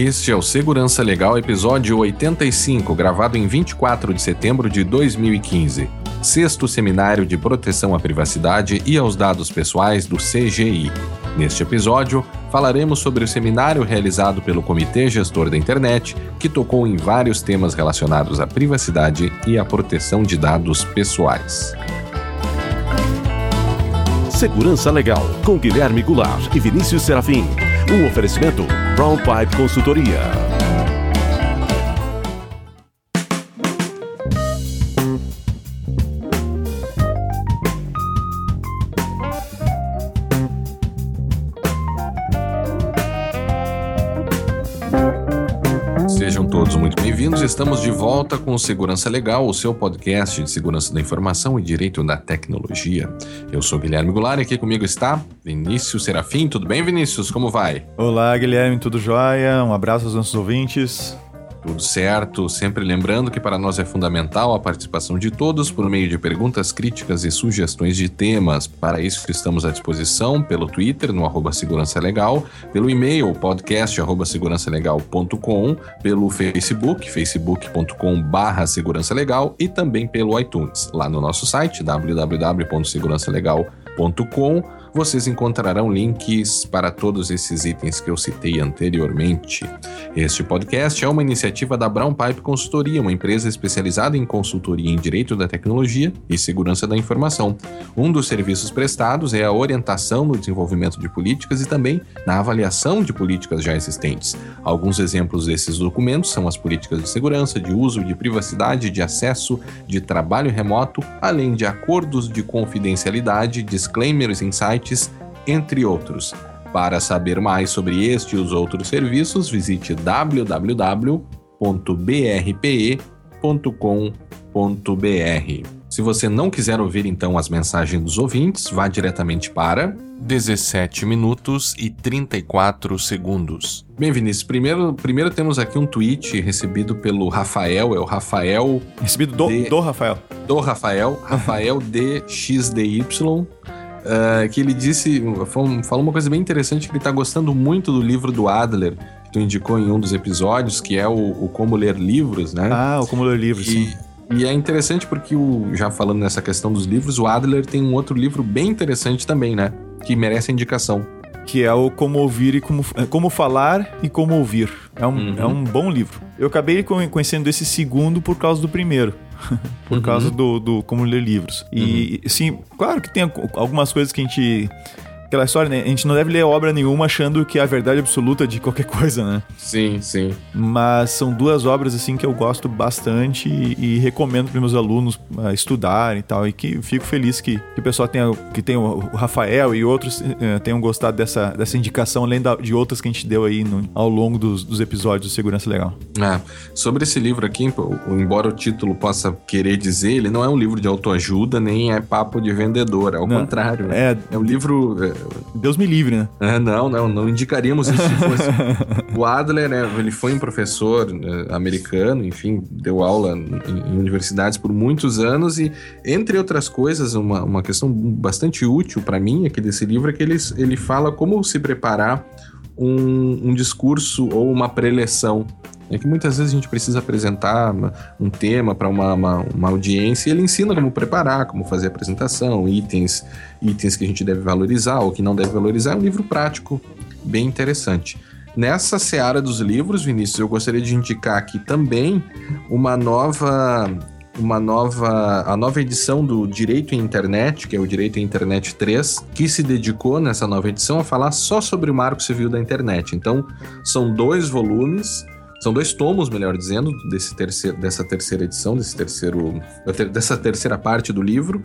Este é o Segurança Legal, episódio 85, gravado em 24 de setembro de 2015. Sexto Seminário de Proteção à Privacidade e aos Dados Pessoais do CGI. Neste episódio, falaremos sobre o seminário realizado pelo Comitê Gestor da Internet, que tocou em vários temas relacionados à privacidade e à proteção de dados pessoais. Segurança Legal, com Guilherme Goulart e Vinícius Serafim. Um oferecimento Brown Pipe Consultoria. Estamos de volta com Segurança Legal, o seu podcast de segurança da informação e direito da tecnologia. Eu sou Guilherme Goulart e aqui comigo está Vinícius Serafim. Tudo bem, Vinícius? Como vai? Olá, Guilherme, tudo jóia? Um abraço aos nossos ouvintes. Tudo certo. Sempre lembrando que para nós é fundamental a participação de todos por meio de perguntas, críticas e sugestões de temas. Para isso estamos à disposição pelo Twitter, no arroba Segurança Legal, pelo e-mail, podcast segurançalegal.com, pelo Facebook, facebook.com barra Segurança Legal e também pelo iTunes. Lá no nosso site, www.segurançalegal.com vocês encontrarão links para todos esses itens que eu citei anteriormente. Este podcast é uma iniciativa da Brown Pipe Consultoria, uma empresa especializada em consultoria em direito da tecnologia e segurança da informação. Um dos serviços prestados é a orientação no desenvolvimento de políticas e também na avaliação de políticas já existentes. Alguns exemplos desses documentos são as políticas de segurança, de uso, de privacidade, de acesso, de trabalho remoto, além de acordos de confidencialidade, disclaimers em sites entre outros. Para saber mais sobre este e os outros serviços, visite www.brpe.com.br. Se você não quiser ouvir então as mensagens dos ouvintes, vá diretamente para 17 minutos e 34 segundos. Bem, Vinícius, primeiro, primeiro temos aqui um tweet recebido pelo Rafael, é o Rafael. Recebido do, D, do Rafael. Do Rafael, Rafael DXDY. Uh, que ele disse, falou uma coisa bem interessante, que ele está gostando muito do livro do Adler, que tu indicou em um dos episódios, que é o, o Como Ler Livros, né? Ah, o Como Ler Livros, e, sim. E é interessante porque, o, já falando nessa questão dos livros, o Adler tem um outro livro bem interessante também, né? Que merece indicação. Que é o Como Ouvir e Como, é, como Falar e Como Ouvir. É um, uhum. é um bom livro. Eu acabei conhecendo esse segundo por causa do primeiro. por uhum. causa do, do como ler livros. E, uhum. sim, claro que tem algumas coisas que a gente aquela história, né? A gente não deve ler obra nenhuma achando que é a verdade absoluta de qualquer coisa, né? Sim, sim. Mas são duas obras, assim, que eu gosto bastante e, e recomendo para meus alunos uh, estudarem e tal. E que fico feliz que, que o pessoal tenha, que tenha o Rafael e outros uh, tenham gostado dessa, dessa indicação, além da, de outras que a gente deu aí no, ao longo dos, dos episódios do Segurança Legal. É, sobre esse livro aqui, embora o título possa querer dizer, ele não é um livro de autoajuda, nem é papo de vendedor, ao não, contrário. É, é um livro é, Deus me livre, né? É, não, não, não indicaríamos isso se fosse. o Adler, né, ele foi um professor né, americano, enfim, deu aula em, em, universidades por muitos anos e, entre outras coisas, uma, uma questão bastante útil para mim aqui desse livro é que ele, ele fala como se preparar um, um discurso ou uma preleção é que muitas vezes a gente precisa apresentar um tema para uma, uma, uma, audiência e ele ensina como preparar, como fazer a apresentação, itens, itens que a gente deve valorizar ou que não deve valorizar. É um livro prático, bem interessante. Nessa seara dos livros, Vinícius, eu gostaria de indicar aqui também uma nova uma nova a nova edição do Direito em Internet, que é o Direito em Internet 3, que se dedicou nessa nova edição a falar só sobre o Marco Civil da Internet. Então, são dois volumes são dois tomos, melhor dizendo, desse terceiro, dessa terceira edição, desse terceiro, dessa terceira parte do livro,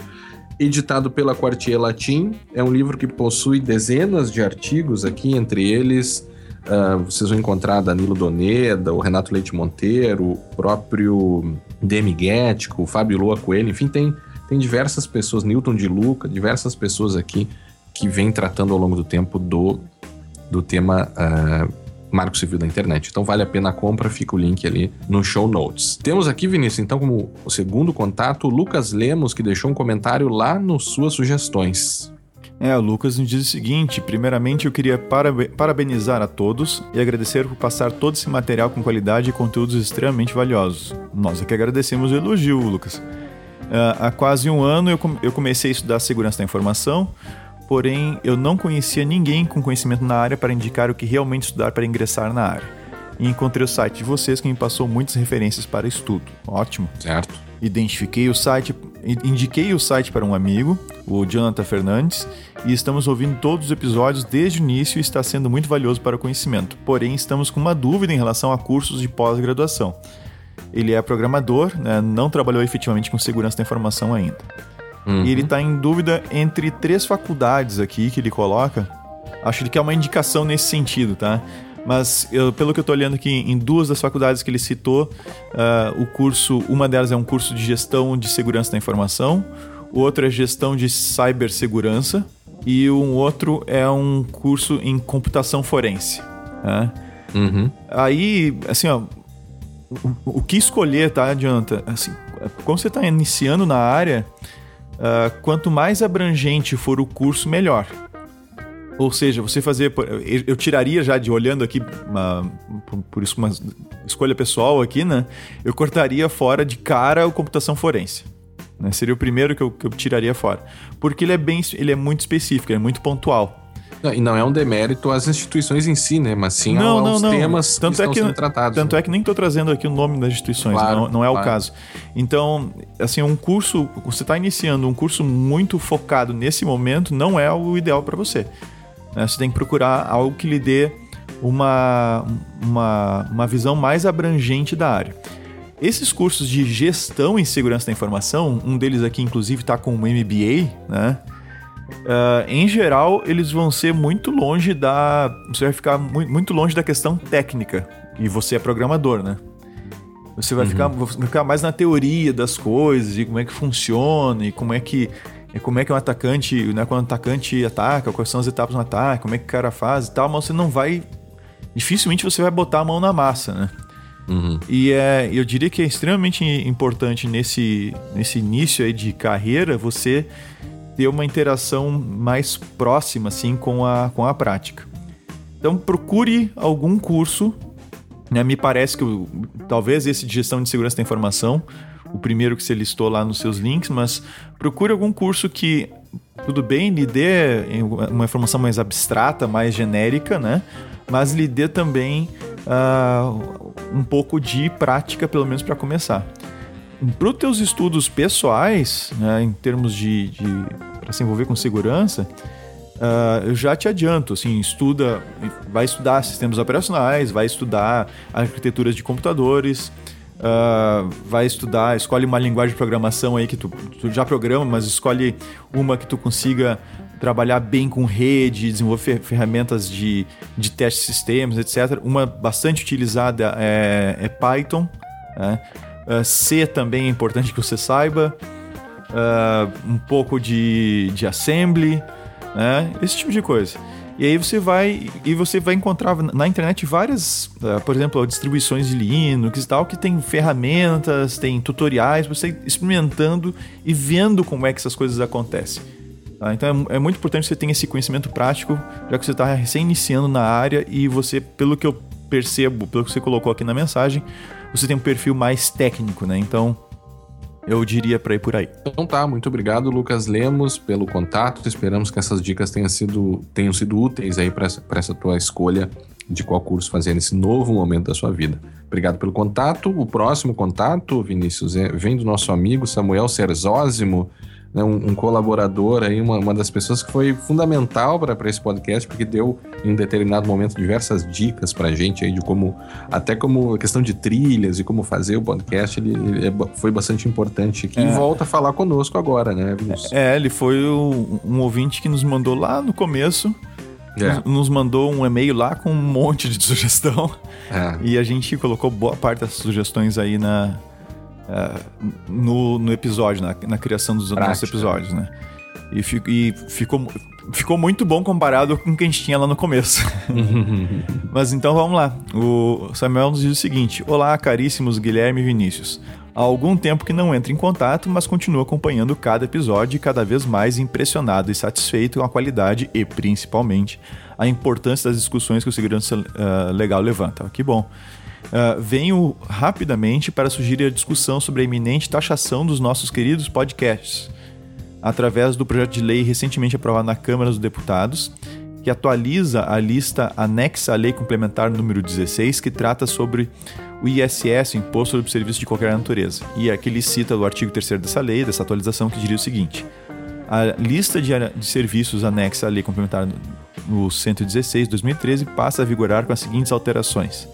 editado pela Quartier Latim. É um livro que possui dezenas de artigos aqui, entre eles uh, vocês vão encontrar Danilo Doneda, o Renato Leite Monteiro, o próprio Demi Guético, o Fábio Lua Coelho, enfim, tem, tem diversas pessoas, Newton de Luca, diversas pessoas aqui que vêm tratando ao longo do tempo do, do tema uh, Marco Civil da Internet. Então vale a pena a compra, fica o link ali no show notes. Temos aqui, Vinícius, então, como o segundo contato, o Lucas Lemos, que deixou um comentário lá nos suas sugestões. É, o Lucas nos diz o seguinte: primeiramente eu queria parabenizar a todos e agradecer por passar todo esse material com qualidade e conteúdos extremamente valiosos. Nós é que agradecemos o elogio, Lucas. Uh, há quase um ano eu, eu comecei a estudar segurança da informação, porém eu não conhecia ninguém com conhecimento na área para indicar o que realmente estudar para ingressar na área. E encontrei o site de vocês que me passou muitas referências para estudo. Ótimo. Certo. Identifiquei o site, indiquei o site para um amigo, o Jonathan Fernandes, e estamos ouvindo todos os episódios desde o início e está sendo muito valioso para o conhecimento. Porém, estamos com uma dúvida em relação a cursos de pós-graduação. Ele é programador, né, não trabalhou efetivamente com segurança da informação ainda. Uhum. E ele está em dúvida entre três faculdades aqui que ele coloca. Acho que é uma indicação nesse sentido, tá? Mas eu, pelo que eu estou olhando aqui, em duas das faculdades que ele citou, uh, o curso, uma delas é um curso de gestão de segurança da informação, o outro é gestão de cibersegurança e um outro é um curso em computação forense. Né? Uhum. Aí, assim, ó, o, o, que escolher, tá, Jonathan? Assim, quando você está iniciando na área, uh, quanto mais abrangente for o curso, melhor. Ou seja, você fazer. Eu tiraria já de olhando aqui, uma, por isso uma escolha pessoal aqui, né? Eu cortaria fora de cara o computação forense. Né? Seria o primeiro que eu, que eu tiraria fora. Porque ele é bem. ele é muito específico, ele é muito pontual. E não é um demérito às instituições em si, né? Mas sim não, aos não, não. temas tanto que é estão que, sendo tratados. Tanto né? é que nem estou trazendo aqui o nome das instituições, claro, não, não, é claro. o caso. Então, assim, um curso, você está iniciando um curso muito focado nesse momento, não é o ideal para você. Né? Você tem que procurar algo que lhe dê uma, uma, uma visão mais abrangente da área. Esses cursos de gestão em segurança da informação, um deles aqui inclusive está com um MBA, né? Uh, em geral, eles vão ser muito longe da. Você vai ficar muito longe da questão técnica. E você é programador, né? Você vai, uhum. ficar, vai ficar mais na teoria das coisas, e como é que funciona, e como é que como é que um atacante, né, quando um atacante ataca, quais são as etapas do ataque, como é que o cara faz e tal, mas você não vai. Dificilmente você vai botar a mão na massa, né? Uhum. E é, eu diria que é extremamente importante nesse, nesse início aí de carreira você ter uma interação mais próxima assim com a, com a prática. Então procure algum curso, né? Me parece que talvez esse de gestão de segurança da informação o primeiro que você listou lá nos seus links, mas procure algum curso que, tudo bem, lhe dê uma informação mais abstrata, mais genérica, né? Mas lhe dê também uh, um pouco de prática, pelo menos para começar. Para os teus estudos pessoais, né, em termos de, de para se envolver com segurança, Uh, eu já te adianto, assim, estuda, vai estudar sistemas operacionais, vai estudar arquiteturas de computadores, Uh, vai estudar, escolhe uma linguagem de programação aí que tu, tu, já programa, mas escolhe uma que tu consiga trabalhar bem com rede, desenvolver ferramentas de, de teste de sistemas, etc. Uma bastante utilizada é, é Python. Né? Uh, C também é importante que você saiba. Uh, um pouco de, de assembly, né? esse tipo de coisa. E aí você vai e você vai encontrar na internet várias, uh, por exemplo, distribuições de Linux e tal, que tem ferramentas, tem tutoriais, você experimentando e vendo como é que essas coisas acontecem. Tá? Então é, é, muito importante que você tenha esse conhecimento prático, já que você está recém iniciando na área e você, pelo que eu percebo, pelo que você colocou aqui na mensagem, você tem um perfil mais técnico, né? Então eu diria para ir por aí. Então tá, muito obrigado, Lucas Lemos, pelo contato. Esperamos que essas dicas tenham sido, tenham sido úteis aí para essa, essa tua escolha de qual curso fazer nesse novo momento da sua vida. Obrigado pelo contato. O próximo contato, Vinícius, é, vem do nosso amigo Samuel Serzósimo né, um, um, colaborador aí, uma, uma das pessoas que foi fundamental para esse podcast, porque deu em um determinado momento diversas dicas para a gente aí de como, até como a questão de trilhas e como fazer o podcast, ele, ele é, foi bastante importante aqui é. e volta a falar conosco agora, né? É, ele foi o, um ouvinte que nos mandou lá no começo. É. Nos mandou um e-mail lá com um monte de sugestão. É. E a gente colocou boa parte das sugestões aí na, uh, no, no episódio, na, na criação dos Prática. nossos episódios, né? E, e ficou, ficou muito bom comparado com o que a gente tinha lá no começo. Mas então vamos lá. O Samuel nos diz o seguinte: Olá, caríssimos Guilherme e Vinícius. Há algum tempo que não entra em contato, mas continua acompanhando cada episódio e cada vez mais impressionado e satisfeito com a qualidade e, principalmente, a importância das discussões que o Segurança uh, Legal levanta. Que bom. Uh, venho rapidamente para sugerir a discussão sobre a iminente taxação dos nossos queridos podcasts, através do projeto de lei recentemente aprovado na Câmara dos Deputados, que atualiza a lista anexa à Lei Complementar número 16, que trata sobre o ISS, Imposto sobre Serviço de Qualquer Natureza. E aqui ele cita do artigo 3 dessa lei, dessa atualização, que diria o seguinte: a lista de, de serviços anexa à Lei Complementar no 116 2013 passa a vigorar com as seguintes alterações.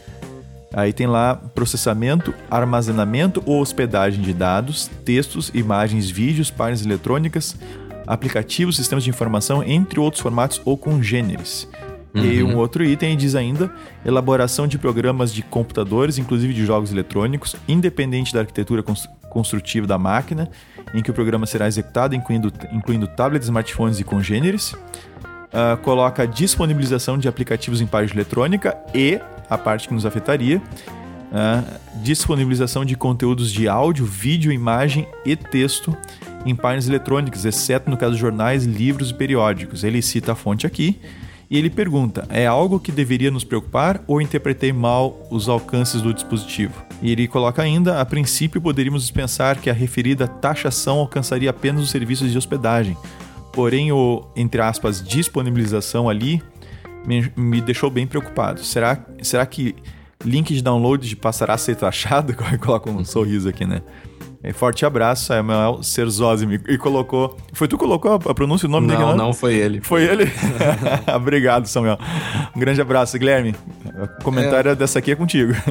Aí tem lá processamento, armazenamento ou hospedagem de dados, textos, imagens, vídeos, páginas eletrônicas, aplicativos, sistemas de informação, entre outros formatos ou congêneres. Uhum. E um outro item diz ainda elaboração de programas de computadores, inclusive de jogos eletrônicos, independente da arquitetura construtiva da máquina, em que o programa será executado, incluindo, incluindo tablets, smartphones e congêneres. Uh, coloca a disponibilização de aplicativos em página eletrônica e a parte que nos afetaria. Uh, disponibilização de conteúdos de áudio, vídeo, imagem e texto em páginas eletrônicas, exceto no caso de jornais, livros e periódicos. Ele cita a fonte aqui e ele pergunta: é algo que deveria nos preocupar ou interpretei mal os alcances do dispositivo? E ele coloca ainda: a princípio poderíamos dispensar que a referida taxação alcançaria apenas os serviços de hospedagem. Porém, o, entre aspas, disponibilização ali me, me deixou bem preocupado. Será, será que link de download passará a ser taxado? Coloca um sorriso aqui, né? É, forte abraço, Samuel Serzosi. E colocou. Foi tu que colocou a pronúncia, o nome não, dele? Não, não foi ele. Foi ele? Obrigado, Samuel. Um grande abraço, Guilherme. O comentário é... dessa aqui é contigo.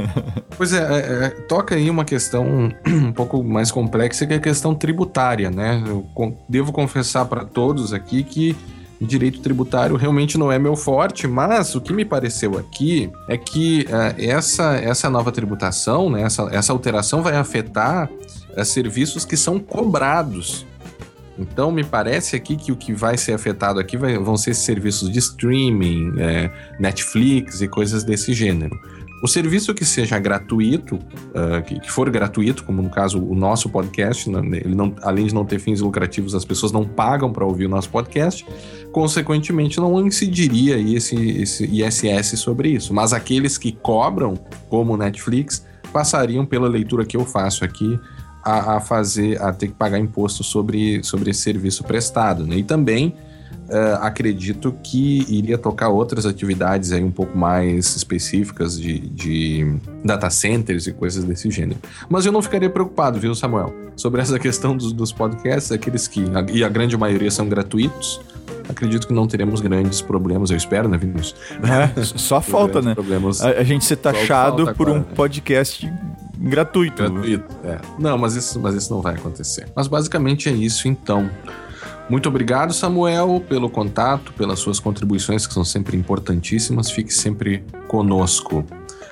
Pois é, é, é, toca aí uma questão um pouco mais complexa, que é a questão tributária, né? Eu devo confessar para todos aqui que direito tributário realmente não é meu forte, mas o que me pareceu aqui é que uh, essa, essa nova tributação, né, essa, essa alteração vai afetar uh, serviços que são cobrados. Então, me parece aqui que o que vai ser afetado aqui vai, vão ser serviços de streaming, é, Netflix e coisas desse gênero. O serviço que seja gratuito, uh, que, que, for gratuito, como no caso o nosso podcast, né, ele não, além de não ter fins lucrativos, as pessoas não pagam para ouvir o nosso podcast, consequentemente não incidiria esse, esse ISS sobre isso. Mas aqueles que cobram, como o Netflix, passariam pela leitura que eu faço aqui a, a fazer, a ter que pagar imposto sobre, sobre esse serviço prestado. Né? E também uh, acredito que iria tocar outras atividades aí um pouco mais específicas de, de data centers e coisas desse gênero. Mas eu não ficaria preocupado, viu, Samuel? Sobre essa questão dos, dos podcasts, aqueles que, e a grande maioria são gratuitos, acredito que não teremos grandes problemas, eu espero, né, Vinícius? É, só falta, né? Problemas. A, a, gente ser taxado por um podcast gratuito. Gratuito, é. Não, mas isso, mas isso não vai acontecer. Mas basicamente é isso, então. Muito obrigado, Samuel, pelo contato, pelas suas contribuições que são sempre importantíssimas. Fique sempre conosco.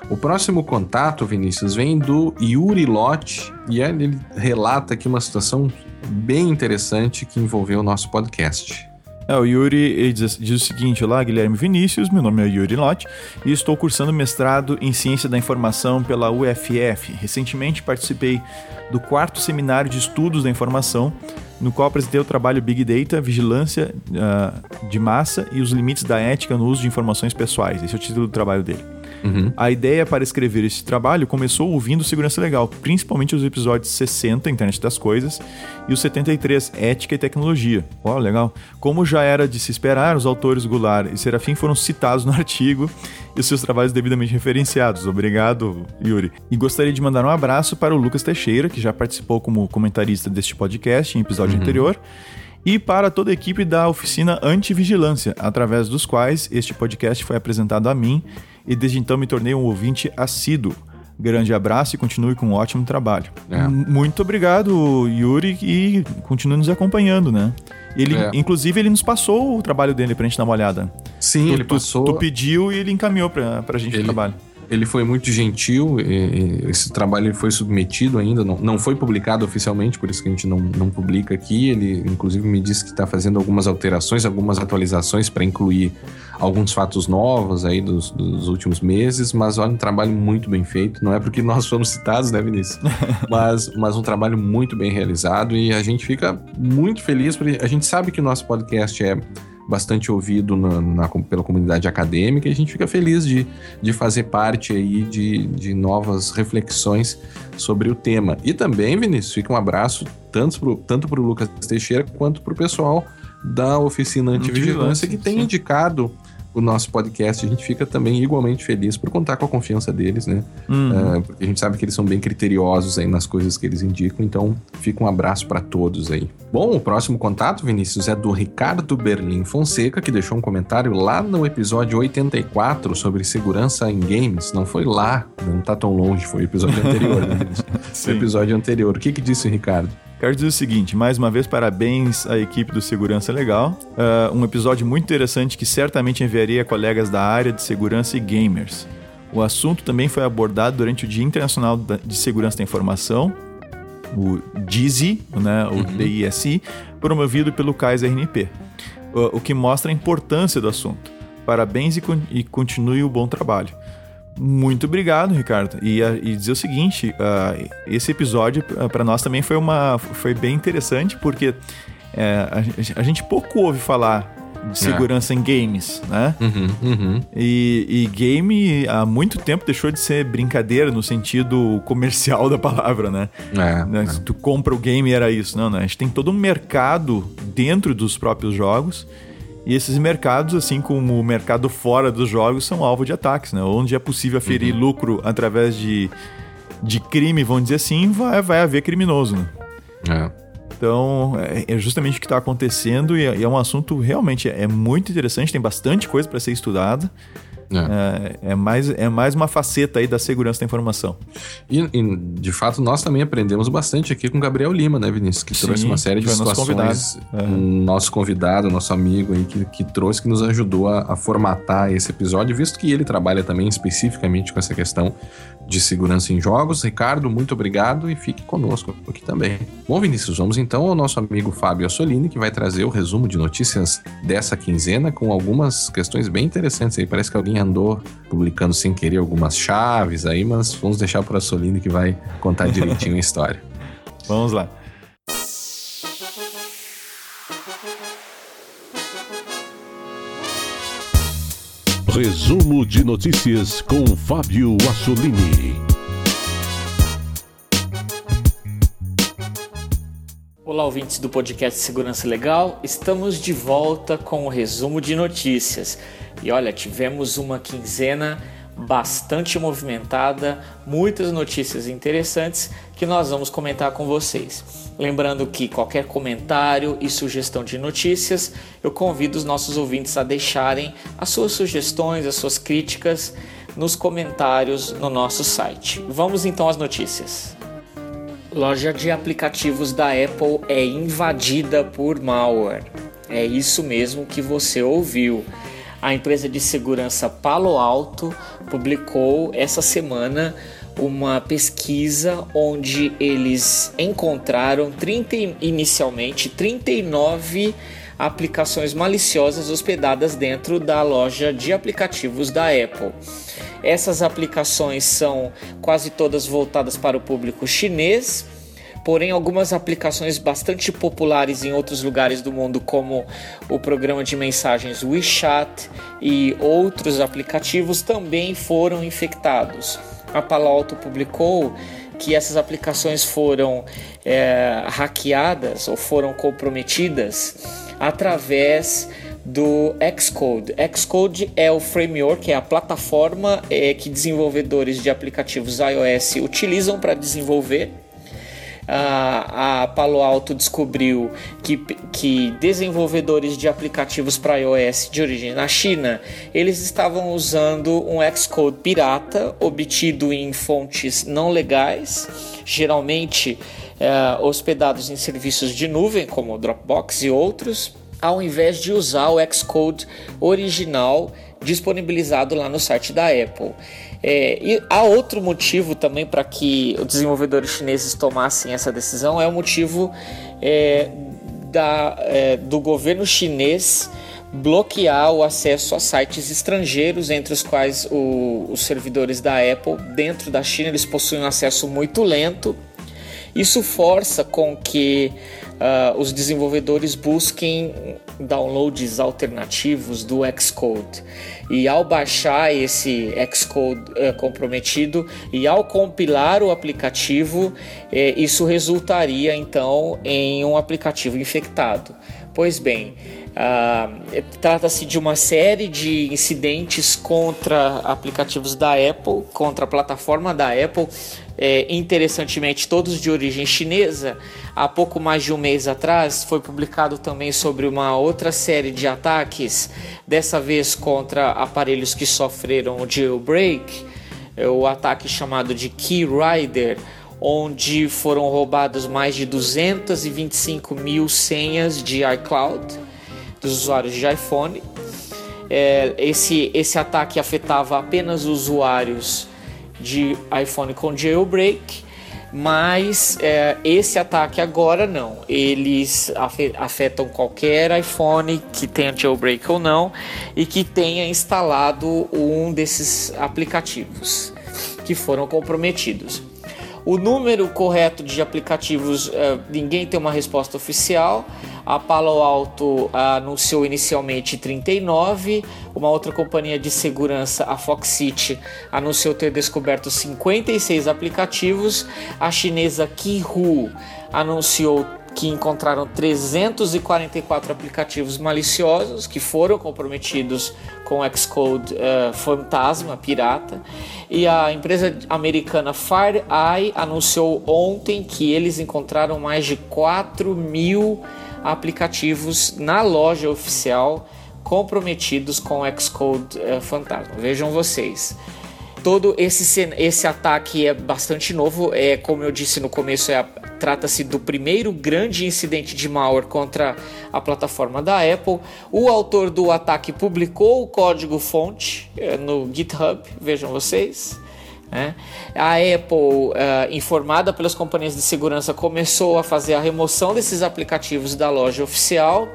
O próximo contato, Vinícius, vem do Yuri Lotti e ele relata aqui uma situação bem interessante que envolveu o nosso podcast. É, o Yuri diz, diz, o seguinte: Olá, Guilherme Vinícius, meu nome é Yuri Lotti e estou cursando mestrado em Ciência da Informação pela UFF. Recentemente participei do quarto seminário de estudos da informação no qual apresentei o trabalho Big Data, Vigilância uh, de Massa e os Limites da Ética no Uso de Informações Pessoais. Esse é o título do trabalho dele. Uhum. A ideia para escrever esse trabalho começou ouvindo Segurança Legal, principalmente os episódios 60, Internet das Coisas, e o 73, Ética e Tecnologia. Ó, oh, legal. Como já era de se esperar, os autores Goulart e Serafim foram citados no artigo e os seus trabalhos devidamente referenciados. Obrigado, Yuri. E gostaria de mandar um abraço para o Lucas Teixeira, que já participou como comentarista deste podcast em episódio uhum. anterior e para toda a equipe da oficina Antivigilância, através dos quais este podcast foi apresentado a mim e desde então me tornei um ouvinte assíduo. Grande abraço e continue com um ótimo trabalho. É. Muito obrigado, Yuri, e continue nos acompanhando, né? Ele, é. Inclusive, ele nos passou o trabalho dele pra gente dar uma olhada. Sim, tu, ele passou. Tu, tu, pediu e ele encaminhou pra, pra gente ele, o trabalho. Ele foi muito gentil. esse trabalho foi submetido ainda, não, não foi publicado oficialmente, por isso que a gente não, não publica aqui. Ele, inclusive, me disse que está fazendo algumas alterações, algumas atualizações para incluir alguns fatos novos aí dos, dos, últimos meses. Mas olha, um trabalho muito bem feito. Não é porque nós fomos citados, né, Vinícius? mas, mas um trabalho muito bem realizado e a gente fica muito feliz, porque a gente sabe que o nosso podcast é bastante ouvido na, na, pela comunidade acadêmica e a gente fica feliz de, de fazer parte aí de, de novas reflexões sobre o tema. E também, Vinícius, fica um abraço tanto para o Lucas Teixeira quanto para o pessoal da Oficina Antivigilância, que tem indicado o nosso podcast, a gente fica também igualmente feliz por contar com a confiança deles, né? Uhum. Uh, porque a gente sabe que eles são bem criteriosos aí nas coisas que eles indicam, então fica um abraço para todos aí. Bom, o próximo contato, Vinícius, é do Ricardo Berlim Fonseca, que deixou um comentário lá no episódio 84 sobre segurança em games. Não foi lá, não tá tão longe, foi o episódio anterior, né, o episódio anterior. O que que disse o Ricardo? Quero dizer o seguinte, mais uma vez, parabéns à equipe do Segurança Legal. Uh, um episódio muito interessante que certamente enviaria colegas da área de segurança e gamers. O assunto também foi abordado durante o Dia Internacional de Segurança da Informação, o DISI, né, o uhum. DISI, promovido pelo CAIS-RNP, o, o que mostra a importância do assunto. Parabéns e, e continue o bom trabalho. Muito obrigado, Ricardo. E, e dizer o seguinte, uh, esse episódio uh, para nós também foi, uma, foi bem interessante, porque uh, a, a, gente pouco ouve falar de é. segurança é. em games, né? Uhum, uhum. E, e, game há muito tempo deixou de ser brincadeira no sentido comercial da palavra, né? É, né? É. Se tu compra o game era isso, não, né? A gente tem todo um mercado dentro dos próprios jogos e esses mercados, assim como o mercado fora dos jogos, são alvo de ataques, né? Onde é possível aferir uhum. lucro através de, de crime, vamos dizer assim, vai, vai haver criminoso, né? É. Então, é, é justamente o que está acontecendo e é, e é, um assunto realmente é muito interessante, tem bastante coisa para ser estudada. É. É, é. mais, é mais uma faceta aí da segurança da informação. E, e, de fato, nós também aprendemos bastante aqui com o Gabriel Lima, né, Vinícius? Que Sim, trouxe uma série de situações. Nosso convidado, é. nosso, convidado nosso amigo aí, que, que trouxe, que nos ajudou a, a formatar esse episódio, visto que ele trabalha também especificamente com essa questão de segurança em jogos. Ricardo, muito obrigado e fique conosco aqui também. Bom, Vinícius, vamos então ao nosso amigo Fábio Assolini, que vai trazer o resumo de notícias dessa quinzena com algumas questões bem interessantes aí. Parece que alguém andou publicando sem querer algumas chaves aí, mas vamos deixar para Assolini que vai contar direitinho a história. Vamos lá. Resumo de notícias com Fábio Assolini. Olá, ouvintes do podcast Segurança Legal. Estamos de volta com o resumo de notícias. E olha, tivemos uma quinzena bastante movimentada, muitas notícias interessantes que nós vamos comentar com vocês. Lembrando que qualquer comentário e sugestão de notícias, eu convido os nossos ouvintes a deixarem as suas sugestões, as suas críticas nos comentários no nosso site. Vamos então às notícias. Loja de aplicativos da Apple é invadida por malware. É isso mesmo que você ouviu a empresa de segurança Palo Alto publicou essa semana uma pesquisa onde eles encontraram 30, inicialmente 39 aplicações maliciosas hospedadas dentro da loja de aplicativos da Apple. Essas aplicações são quase todas voltadas para o público chinês porém algumas aplicações bastante populares em outros lugares do mundo, como o programa de mensagens WeChat e outros aplicativos, também foram infectados. A Palo Alto publicou que essas aplicações foram é, hackeadas ou foram comprometidas através do Xcode. Xcode é o framework, é a plataforma é, que desenvolvedores de aplicativos iOS utilizam para desenvolver a, a Palo Alto descobriu que, que desenvolvedores de aplicativos para iOS de origem na China, eles estavam usando um Xcode pirata obtido em fontes não legais, geralmente é, hospedados em serviços de nuvem como Dropbox e outros, ao invés de usar o Xcode original disponibilizado lá no site da Apple. É, e há outro motivo também para que os desenvolvedores chineses tomassem essa decisão, é o motivo é, da, é, do governo chinês bloquear o acesso a sites estrangeiros, entre os quais o, os servidores da Apple dentro da China eles possuem um acesso muito lento. Isso força com que uh, os desenvolvedores busquem downloads alternativos do Xcode. E ao baixar esse Xcode uh, comprometido e ao compilar o aplicativo, eh, isso resultaria então em um aplicativo infectado. Pois bem, Uh, Trata-se de uma série de incidentes contra aplicativos da Apple, contra a plataforma da Apple, é, interessantemente, todos de origem chinesa. Há pouco mais de um mês atrás, foi publicado também sobre uma outra série de ataques, dessa vez contra aparelhos que sofreram o jailbreak, é o ataque chamado de Key Rider, onde foram roubados mais de 225 mil senhas de iCloud dos usuários de iPhone. É, esse, esse ataque afetava apenas usuários de iPhone com jailbreak, mas é, esse ataque agora não. Eles afetam qualquer iPhone que tenha jailbreak ou não e que tenha instalado um desses aplicativos que foram comprometidos. O número correto de aplicativos, é, ninguém tem uma resposta oficial. A Palo Alto anunciou inicialmente 39, uma outra companhia de segurança, a Fox City, anunciou ter descoberto 56 aplicativos. A chinesa Kihu anunciou que encontraram 344 aplicativos maliciosos que foram comprometidos com Xcode uh, fantasma, pirata. E a empresa americana FireEye anunciou ontem que eles encontraram mais de 4 mil aplicativos na loja oficial comprometidos com Xcode uh, Fantasma. Vejam vocês. Todo esse, esse ataque é bastante novo. É, como eu disse no começo, é, trata-se do primeiro grande incidente de malware contra a plataforma da Apple. O autor do ataque publicou o código-fonte é, no GitHub. Vejam vocês. Né? A Apple, uh, informada pelas companhias de segurança, começou a fazer a remoção desses aplicativos da loja oficial.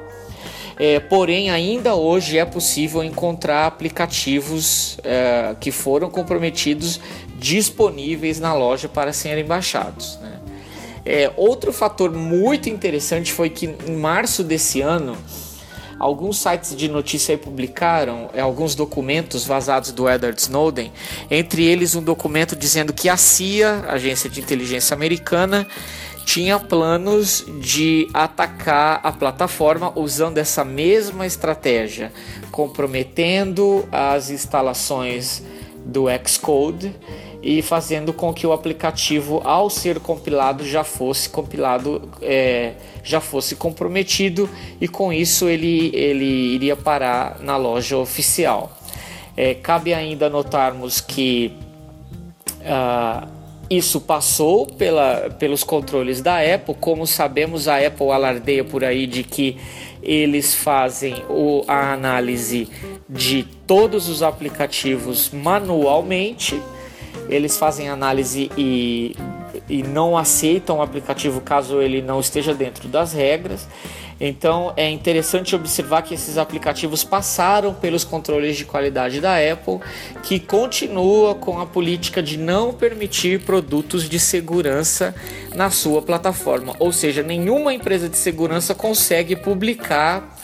É, porém, ainda hoje é possível encontrar aplicativos uh, que foram comprometidos disponíveis na loja para serem baixados. Né? É, outro fator muito interessante foi que em março desse ano alguns sites de notícia publicaram é, alguns documentos vazados do Edward Snowden, entre eles um documento dizendo que a CIA, agência de inteligência americana, tinha planos de atacar a plataforma usando essa mesma estratégia, comprometendo as instalações do Xcode e fazendo com que o aplicativo, ao ser compilado, já fosse compilado, é, já fosse comprometido e com isso ele, ele iria parar na loja oficial. É, cabe ainda notarmos que uh, isso passou pela, pelos controles da Apple. Como sabemos, a Apple alardeia por aí de que eles fazem o, a análise de todos os aplicativos manualmente eles fazem análise e, e não aceitam o aplicativo caso ele não esteja dentro das regras. Então é interessante observar que esses aplicativos passaram pelos controles de qualidade da Apple, que continua com a política de não permitir produtos de segurança na sua plataforma. Ou seja, nenhuma empresa de segurança consegue publicar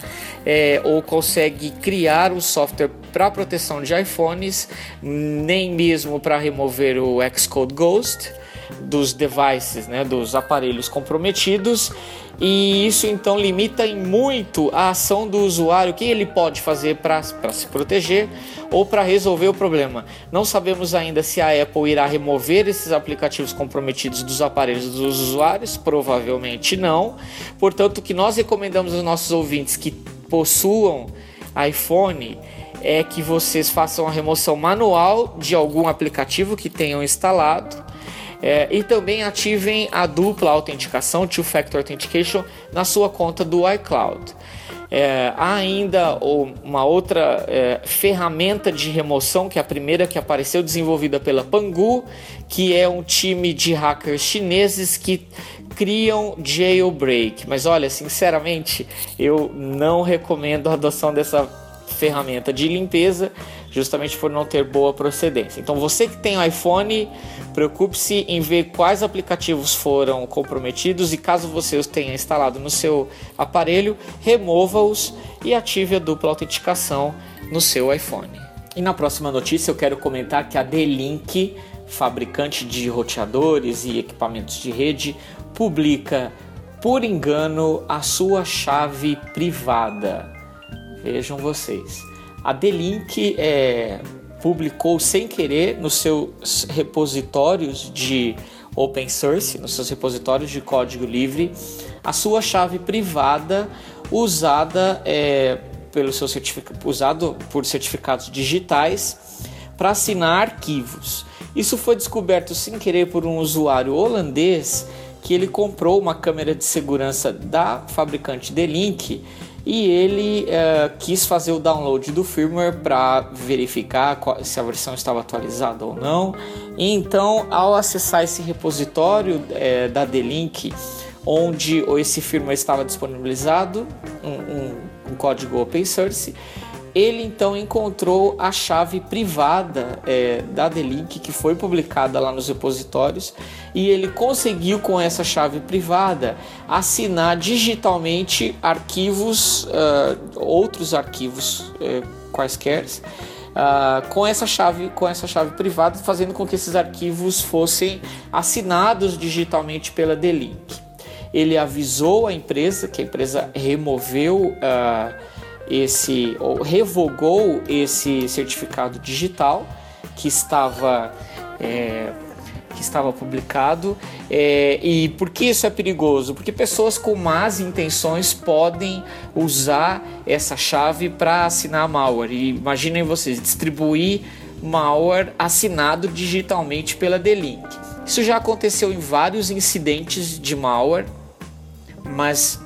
é, ou consegue criar um software para proteção de iPhones, nem mesmo para remover o Xcode Ghost dos devices, né, dos aparelhos comprometidos. E isso então limita em muito a ação do usuário, o que ele pode fazer para se proteger ou para resolver o problema. Não sabemos ainda se a Apple irá remover esses aplicativos comprometidos dos aparelhos dos usuários, provavelmente não. Portanto, o que nós recomendamos aos nossos ouvintes que possuam iPhone é que vocês façam a remoção manual de algum aplicativo que tenham instalado é, e também ativem a dupla autenticação, Two Factor Authentication, na sua conta do iCloud. É, há ainda uma outra é, ferramenta de remoção, que é a primeira que apareceu, desenvolvida pela Pangu, que é um time de hackers chineses que criam jailbreak. Mas olha, sinceramente, eu não recomendo a adoção dessa ferramenta de limpeza, justamente por não ter boa procedência. Então, você que tem iPhone, preocupe-se em ver quais aplicativos foram comprometidos e caso você os tenha instalado no seu aparelho, remova-os e ative a dupla autenticação no seu iPhone. E na próxima notícia eu quero comentar que a D-Link, fabricante de roteadores e equipamentos de rede, publica por engano a sua chave privada. Vejam vocês. A D-Link é, publicou sem querer nos seus repositórios de open source, nos seus repositórios de código livre, a sua chave privada usada é, pelo seu usado por certificados digitais para assinar arquivos. Isso foi descoberto sem querer por um usuário holandês que ele comprou uma câmera de segurança da fabricante D-Link e ele uh, quis fazer o download do firmware para verificar qual, se a versão estava atualizada ou não. E então, ao acessar esse repositório é, da D-Link, onde esse firmware estava disponibilizado, um, um, um código open source, ele então encontrou a chave privada é, da D-Link que foi publicada lá nos repositórios e ele conseguiu com essa chave privada assinar digitalmente arquivos, uh, outros arquivos uh, quaisquer, uh, com essa chave, com essa chave privada, fazendo com que esses arquivos fossem assinados digitalmente pela D-Link. Ele avisou a empresa que a empresa removeu uh, esse ou revogou esse certificado digital que estava é, que estava publicado é, e por que isso é perigoso? Porque pessoas com más intenções podem usar essa chave para assinar malware. E imaginem vocês distribuir malware assinado digitalmente pela D-Link. Isso já aconteceu em vários incidentes de malware, mas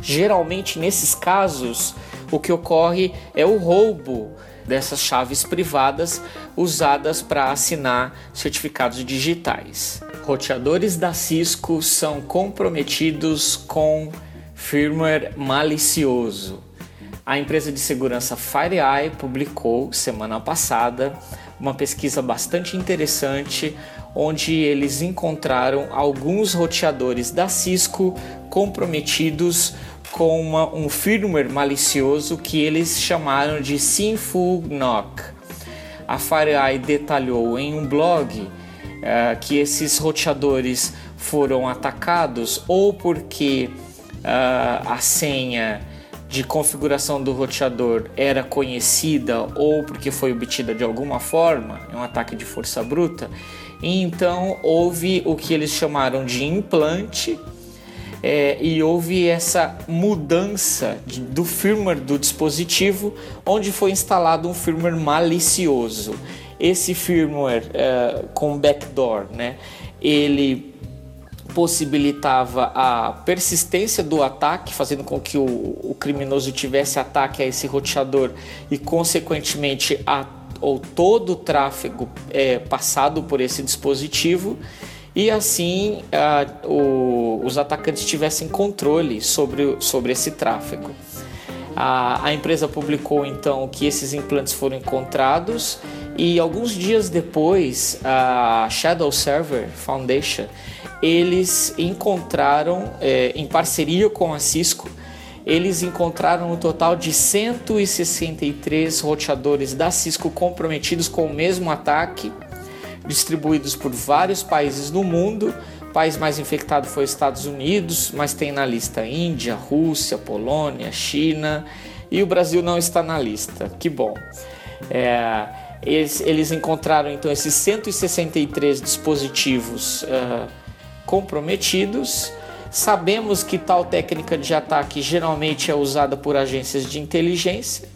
geralmente nesses casos o que ocorre é o roubo dessas chaves privadas usadas para assinar certificados digitais. Roteadores da Cisco são comprometidos com firmware malicioso. A empresa de segurança FireEye publicou semana passada uma pesquisa bastante interessante onde eles encontraram alguns roteadores da Cisco comprometidos com uma, um firmware malicioso que eles chamaram de Sinful Knock. A FireEye detalhou em um blog uh, que esses roteadores foram atacados ou porque uh, a senha de configuração do roteador era conhecida ou porque foi obtida de alguma forma, é um ataque de força bruta, e então houve o que eles chamaram de implante é, e houve essa mudança de, do firmware do dispositivo, onde foi instalado um firmware malicioso. Esse firmware é, com backdoor, né, ele possibilitava a persistência do ataque, fazendo com que o, o criminoso tivesse ataque a esse roteador e, consequentemente, a, ou todo o tráfego é, passado por esse dispositivo e assim uh, o, os atacantes tivessem controle sobre, sobre esse tráfego. A, a empresa publicou então que esses implantes foram encontrados e alguns dias depois a Shadow Server Foundation eles encontraram é, em parceria com a Cisco eles encontraram um total de 163 roteadores da Cisco comprometidos com o mesmo ataque distribuídos por vários países no mundo. O país mais infectado foi os Estados Unidos, mas tem na lista Índia, Rússia, Polônia, China e o Brasil não está na lista. Que bom. É, eles, eles, encontraram então esses 163 dispositivos uh, comprometidos. Sabemos que tal técnica de ataque geralmente é usada por agências de inteligência,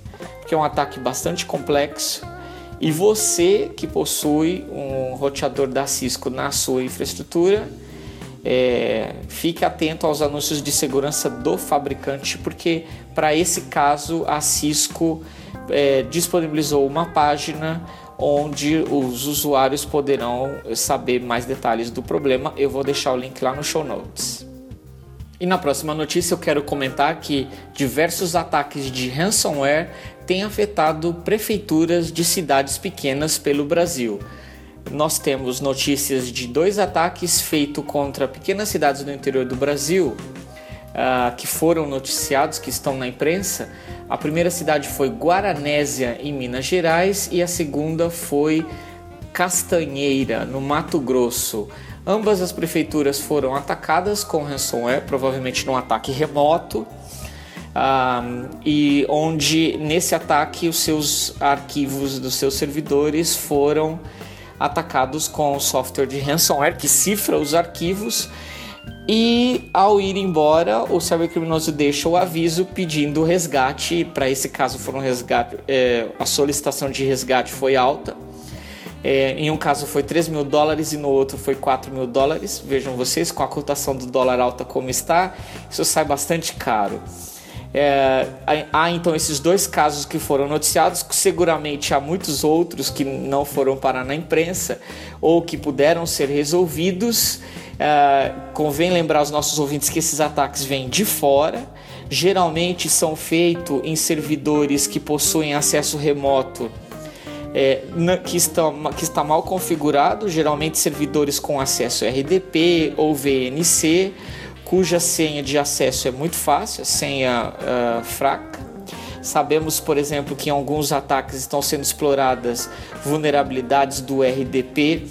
que é um ataque bastante complexo e você que possui um roteador da Cisco na sua infraestrutura, é, fique atento aos anúncios de segurança do fabricante, porque para esse caso a Cisco é, disponibilizou uma página onde os usuários poderão saber mais detalhes do problema. Eu vou deixar o link lá no show notes. E na próxima notícia eu quero comentar que diversos ataques de ransomware têm afetado prefeituras de cidades pequenas pelo Brasil. Nós temos notícias de dois ataques feitos contra pequenas cidades do interior do Brasil uh, que foram noticiados, que estão na imprensa. A primeira cidade foi Guaranésia, em Minas Gerais, e a segunda foi Castanheira, no Mato Grosso. Ambas as prefeituras foram atacadas com ransomware, provavelmente num ataque remoto, um, e onde nesse ataque os seus arquivos dos seus servidores foram atacados com software de ransomware que cifra os arquivos e ao ir embora, o cybercriminoso deixa o aviso pedindo resgate. Para esse caso, foram resgate, é, a solicitação de resgate foi alta é, em um caso foi 3 mil dólares e no outro foi 4 mil dólares. Vejam vocês, com a cotação do dólar alta como está, isso sai bastante caro. É, há então esses dois casos que foram noticiados, seguramente há muitos outros que não foram parar na imprensa ou que puderam ser resolvidos. É, convém lembrar aos nossos ouvintes que esses ataques vêm de fora, geralmente são feitos em servidores que possuem acesso remoto é, que, está, que está mal configurado, geralmente servidores com acesso RDP ou VNC, cuja senha de acesso é muito fácil, senha uh, fraca. Sabemos, por exemplo, que em alguns ataques estão sendo exploradas vulnerabilidades do RDP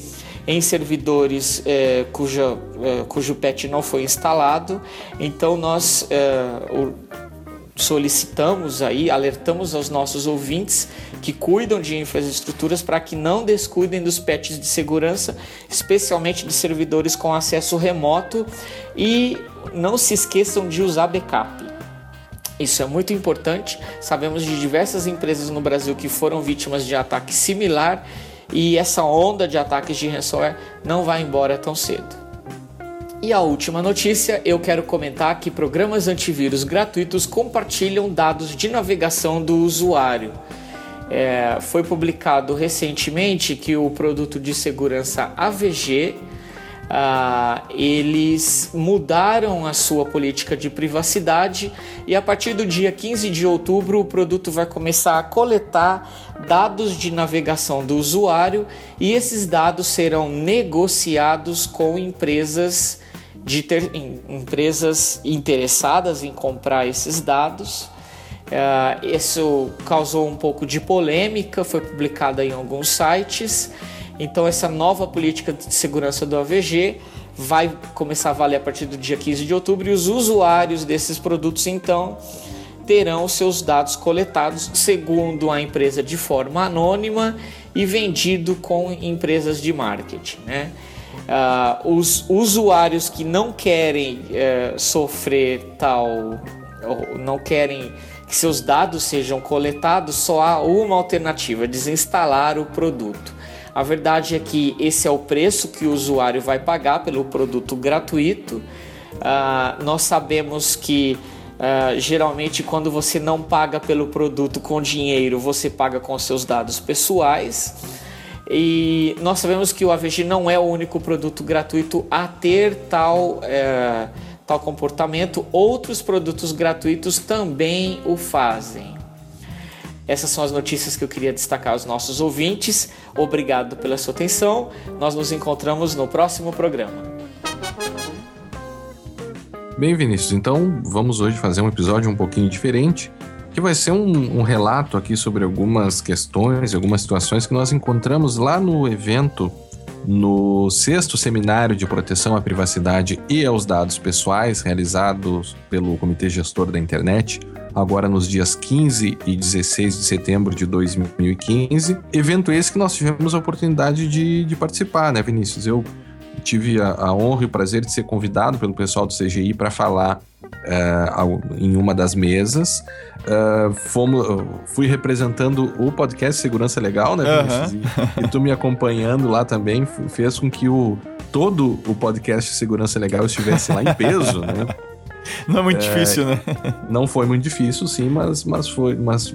em servidores eh, cuja, eh, cujo patch não foi instalado. Então nós eh, o, solicitamos aí, alertamos aos nossos ouvintes que cuidam de infraestruturas para que não descuidem dos patches de segurança, especialmente de servidores com acesso remoto e não se esqueçam de usar backup. Isso é muito importante. Sabemos de diversas empresas no Brasil que foram vítimas de ataque similar e essa onda de ataques de ransomware não vai embora tão cedo. E a última notícia, eu quero comentar que programas antivírus gratuitos compartilham dados de navegação do usuário. É, foi publicado recentemente que o produto de segurança AVG ah, eles mudaram a sua política de privacidade e a partir do dia 15 de outubro o produto vai começar a coletar dados de navegação do usuário e esses dados serão negociados com empresas de ter empresas interessadas em comprar esses dados. Uh, isso causou um pouco de polêmica, foi publicada em alguns sites. Então, essa nova política de segurança do AVG vai começar a valer a partir do dia 15 de outubro e os usuários desses produtos, então, terão seus dados coletados segundo a empresa de forma anônima e vendido com empresas de marketing. Né? Uh, os usuários que não querem uh, sofrer tal, não querem que seus dados sejam coletados, só há uma alternativa: desinstalar o produto. A verdade é que esse é o preço que o usuário vai pagar pelo produto gratuito. Uh, nós sabemos que uh, geralmente quando você não paga pelo produto com dinheiro, você paga com seus dados pessoais. E nós sabemos que o AVG não é o único produto gratuito a ter tal, é, tal comportamento, outros produtos gratuitos também o fazem. Essas são as notícias que eu queria destacar aos nossos ouvintes. Obrigado pela sua atenção. Nós nos encontramos no próximo programa. Bem, Vinícius, então vamos hoje fazer um episódio um pouquinho diferente que vai ser um, um, relato aqui sobre algumas questões, algumas situações que nós encontramos lá no evento, no sexto seminário de proteção à privacidade e aos dados pessoais, realizados pelo Comitê Gestor da Internet, agora nos dias 15 e 16 de setembro de 2015. Evento esse que nós tivemos a oportunidade de, de participar, né, Vinícius? Eu tive a, a honra e o prazer de ser convidado pelo pessoal do CGI para falar uh, em uma das mesas. Uh, fomos, fui representando o podcast Segurança Legal, né, Uhum. E, e, tu me acompanhando lá também fez com que o, todo o podcast Segurança Legal estivesse lá em peso, né? Não é muito é, difícil, né? Não foi muito difícil, sim, mas, mas foi. Mas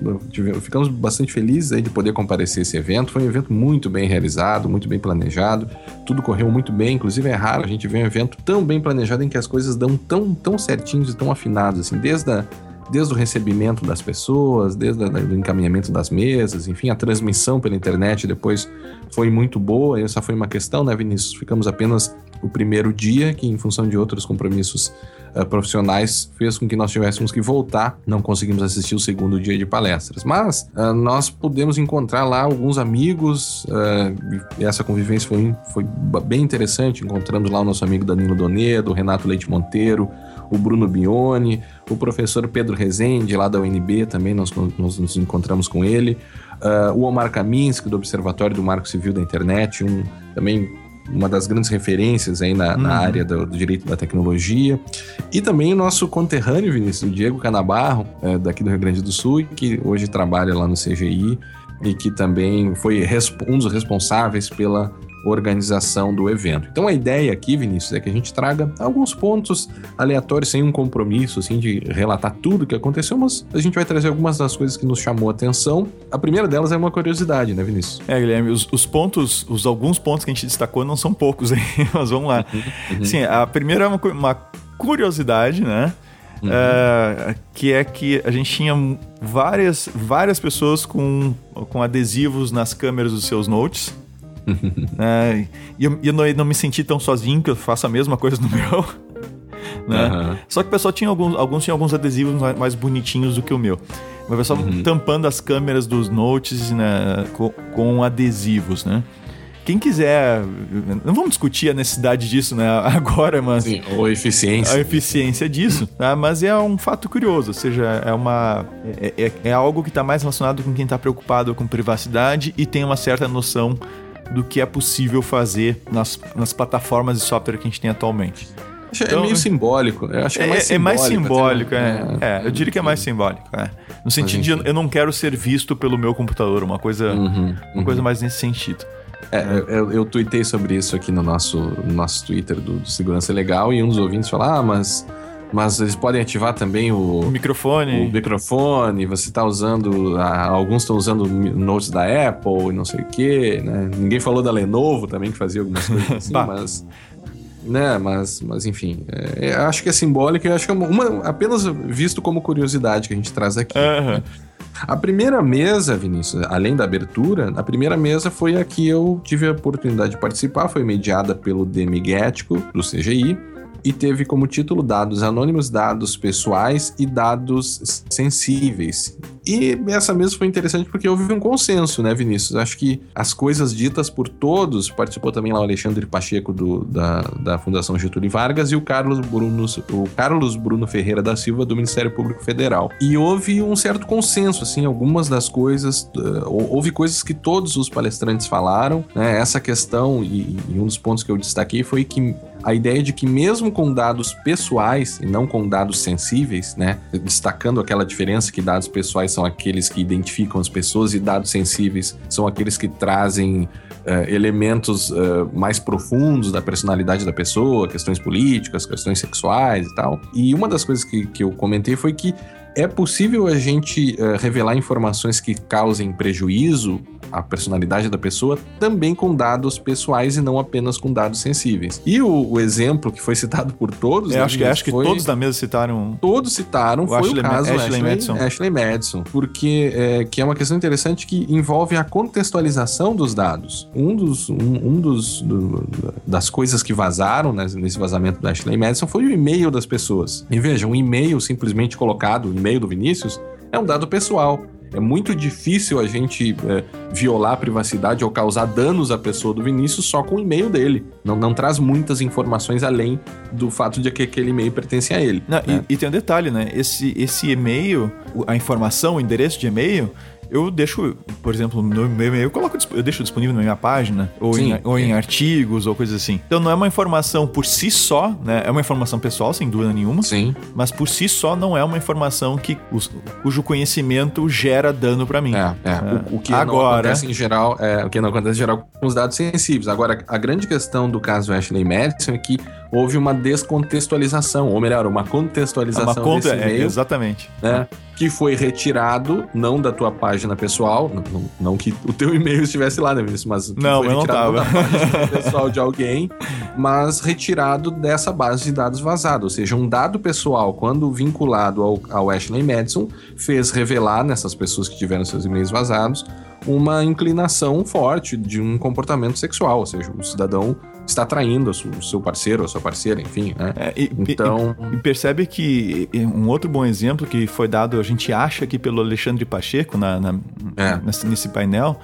ficamos bastante felizes aí de poder comparecer a esse evento. Foi um evento muito bem realizado, muito bem planejado. Tudo correu muito bem. Inclusive, é raro a gente ver um evento tão bem planejado em que as coisas dão tão, tão certinhos e tão afinadas, assim, desde a desde o recebimento das pessoas, desde o encaminhamento das mesas, enfim, a transmissão pela internet depois foi muito boa. Essa foi uma questão, né, Vinícius? Ficamos apenas o primeiro dia, que em função de outros compromissos uh, profissionais fez com que nós tivéssemos que voltar. Não conseguimos assistir o segundo dia de palestras, mas uh, nós pudemos encontrar lá alguns amigos. Uh, essa convivência foi, foi bem interessante. Encontramos lá o nosso amigo Danilo Donedo, o Renato Leite Monteiro, o Bruno Bione, o professor Pedro Rezende, lá da UNB, também nós, nós nos encontramos com ele, uh, o Omar Kaminski, do Observatório do Marco Civil da Internet, um, também uma das grandes referências aí na, uhum. na área do, do, direito da tecnologia. E também o nosso conterrâneo, Vinícius, o Diego Canabarro, é, daqui do Rio Grande do Sul, que hoje trabalha lá no CGI e que também foi um dos responsáveis pela organização do evento. Então a ideia aqui, Vinícius, é que a gente traga alguns pontos aleatórios sem um compromisso assim de relatar tudo o que aconteceu, mas a gente vai trazer algumas das coisas que nos chamou a atenção. A primeira delas é uma curiosidade, né, Vinícius? É, Guilherme, os, os pontos, os alguns pontos que a gente destacou não são poucos, hein? mas vamos lá. Uhum, uhum. Sim, a primeira é uma, uma curiosidade, né? Uhum. Uh, que é que a gente tinha várias, várias pessoas com, com adesivos nas câmeras dos seus notes. né? E eu, eu não, não, me senti tão sozinho que eu faço a mesma coisa no meu. Né? Uhum. Só que o pessoal tinha alguns, alguns tinham alguns adesivos mais, bonitinhos do que o meu. O pessoal uhum. tampando as câmeras dos notes né, com, com adesivos, né? Quem quiser, não vamos discutir a necessidade disso, né, agora, mas Sim, ou a eficiência, a eficiência disso, tá? Mas é um fato curioso, ou seja, é uma é, é, é algo que está mais relacionado com quem está preocupado com privacidade e tem uma certa noção do que é possível fazer nas, nas plataformas de software que a gente tem atualmente. É então, é meio simbólico. Eu acho que é, mais simbólico. É mais simbólico, é, é, Eu diria que é mais simbólico. É. No sentido de eu não quero ser visto pelo meu computador, uma coisa, uhum, uma uhum. coisa mais nesse sentido. É, eu, eu tuitei sobre isso aqui no nosso, no nosso Twitter do, do Segurança Legal e um dos ouvintes falou: Ah, mas mas eles podem ativar também o, o microfone. O microfone, você está usando. alguns estão usando notes da Apple e não sei o quê, né? Ninguém falou da Lenovo também, que fazia algumas coisas assim, mas. Né, mas, mas enfim, é, acho que é simbólico e acho que é uma, apenas visto como curiosidade que a gente traz aqui. Uhum. Né? A primeira mesa, Vinícius, além da abertura, a primeira mesa foi a que eu tive a oportunidade de participar, foi mediada pelo Demigético, do CGI, e teve como título dados anônimos, dados pessoais e dados sensíveis. E essa mesa foi interessante porque houve um consenso, né, Vinícius? Acho que as coisas ditas por todos, participou também lá o Alexandre Pacheco do, da, da Fundação Getúlio Vargas e o Carlos, Bruno, o Carlos Bruno Ferreira da Silva do Ministério Público Federal. E houve um certo consenso, assim, algumas das coisas, uh, houve coisas que todos os palestrantes falaram, né? Essa questão, e, e um dos pontos que eu destaquei foi que a ideia de que mesmo com dados pessoais e não com dados sensíveis, né, destacando aquela diferença que dados pessoais são aqueles que identificam as pessoas e dados sensíveis são aqueles que trazem uh, elementos uh, mais profundos da personalidade da pessoa, questões políticas, questões sexuais e tal. E uma das coisas que, que eu comentei foi que é possível a gente uh, revelar informações que causem prejuízo à personalidade da pessoa também com dados pessoais e não apenas com dados sensíveis. E o, o exemplo que foi citado por todos. Eu né, acho, que, acho foi... que todos da mesa citaram. Todos citaram, o foi Ashley, o caso Ashley, Ashley Madison. Ashley Madison. Porque é, que é uma questão interessante que envolve a contextualização dos dados. Um dos, um, um dos do, das coisas que vazaram né, nesse vazamento da Ashley Madison foi o e-mail das pessoas. E veja, um e-mail simplesmente colocado e-mail do Vinícius é um dado pessoal. É muito difícil a gente é, violar a privacidade ou causar danos à pessoa do Vinícius só com o e-mail dele. Não, não traz muitas informações além do fato de que aquele e-mail pertence a ele. Não, né? e, e, tem um detalhe, né? Esse, esse e-mail, a informação, o endereço de e-mail, eu deixo, por exemplo, no meu e-mail, eu, coloco, eu deixo disponível na minha página, ou, Sim, em, ou em é. artigos, ou coisas assim. Então não é uma informação por si só, né? É uma informação pessoal, sem dúvida nenhuma. Sim. Mas por si só não é uma informação que, os- cujo conhecimento gera dano pra mim. É, é. O, o que não Agora- acontece em geral, é, o que não acontece em geral com os dados sensíveis. Agora, a grande questão do caso Ashley Madison é que houve uma descontextualização, ou melhor, uma É contextualização uma conta, desse é, e-mail, exatamente. né, que foi retirado, não da tua página pessoal, não, não- que o teu e-mail estivesse lá, né, Vinícius, mas que Não, foi eu não tava. da página pessoal de alguém, mas retirado dessa base de dados vazada, ou seja, um dado pessoal, quando vinculado ao, ao Ashley Madison, fez revelar nessas pessoas que tiveram seus e-mails vazados uma inclinação forte de um comportamento sexual, ou seja, o cidadão está traindo o seu- parceiro ou a sua parceira, enfim, né? É, e, Então- e- e percebe que um outro bom exemplo que foi dado, a gente acha aqui pelo Alexandre Pacheco na, na- É. nesse, nesse painel.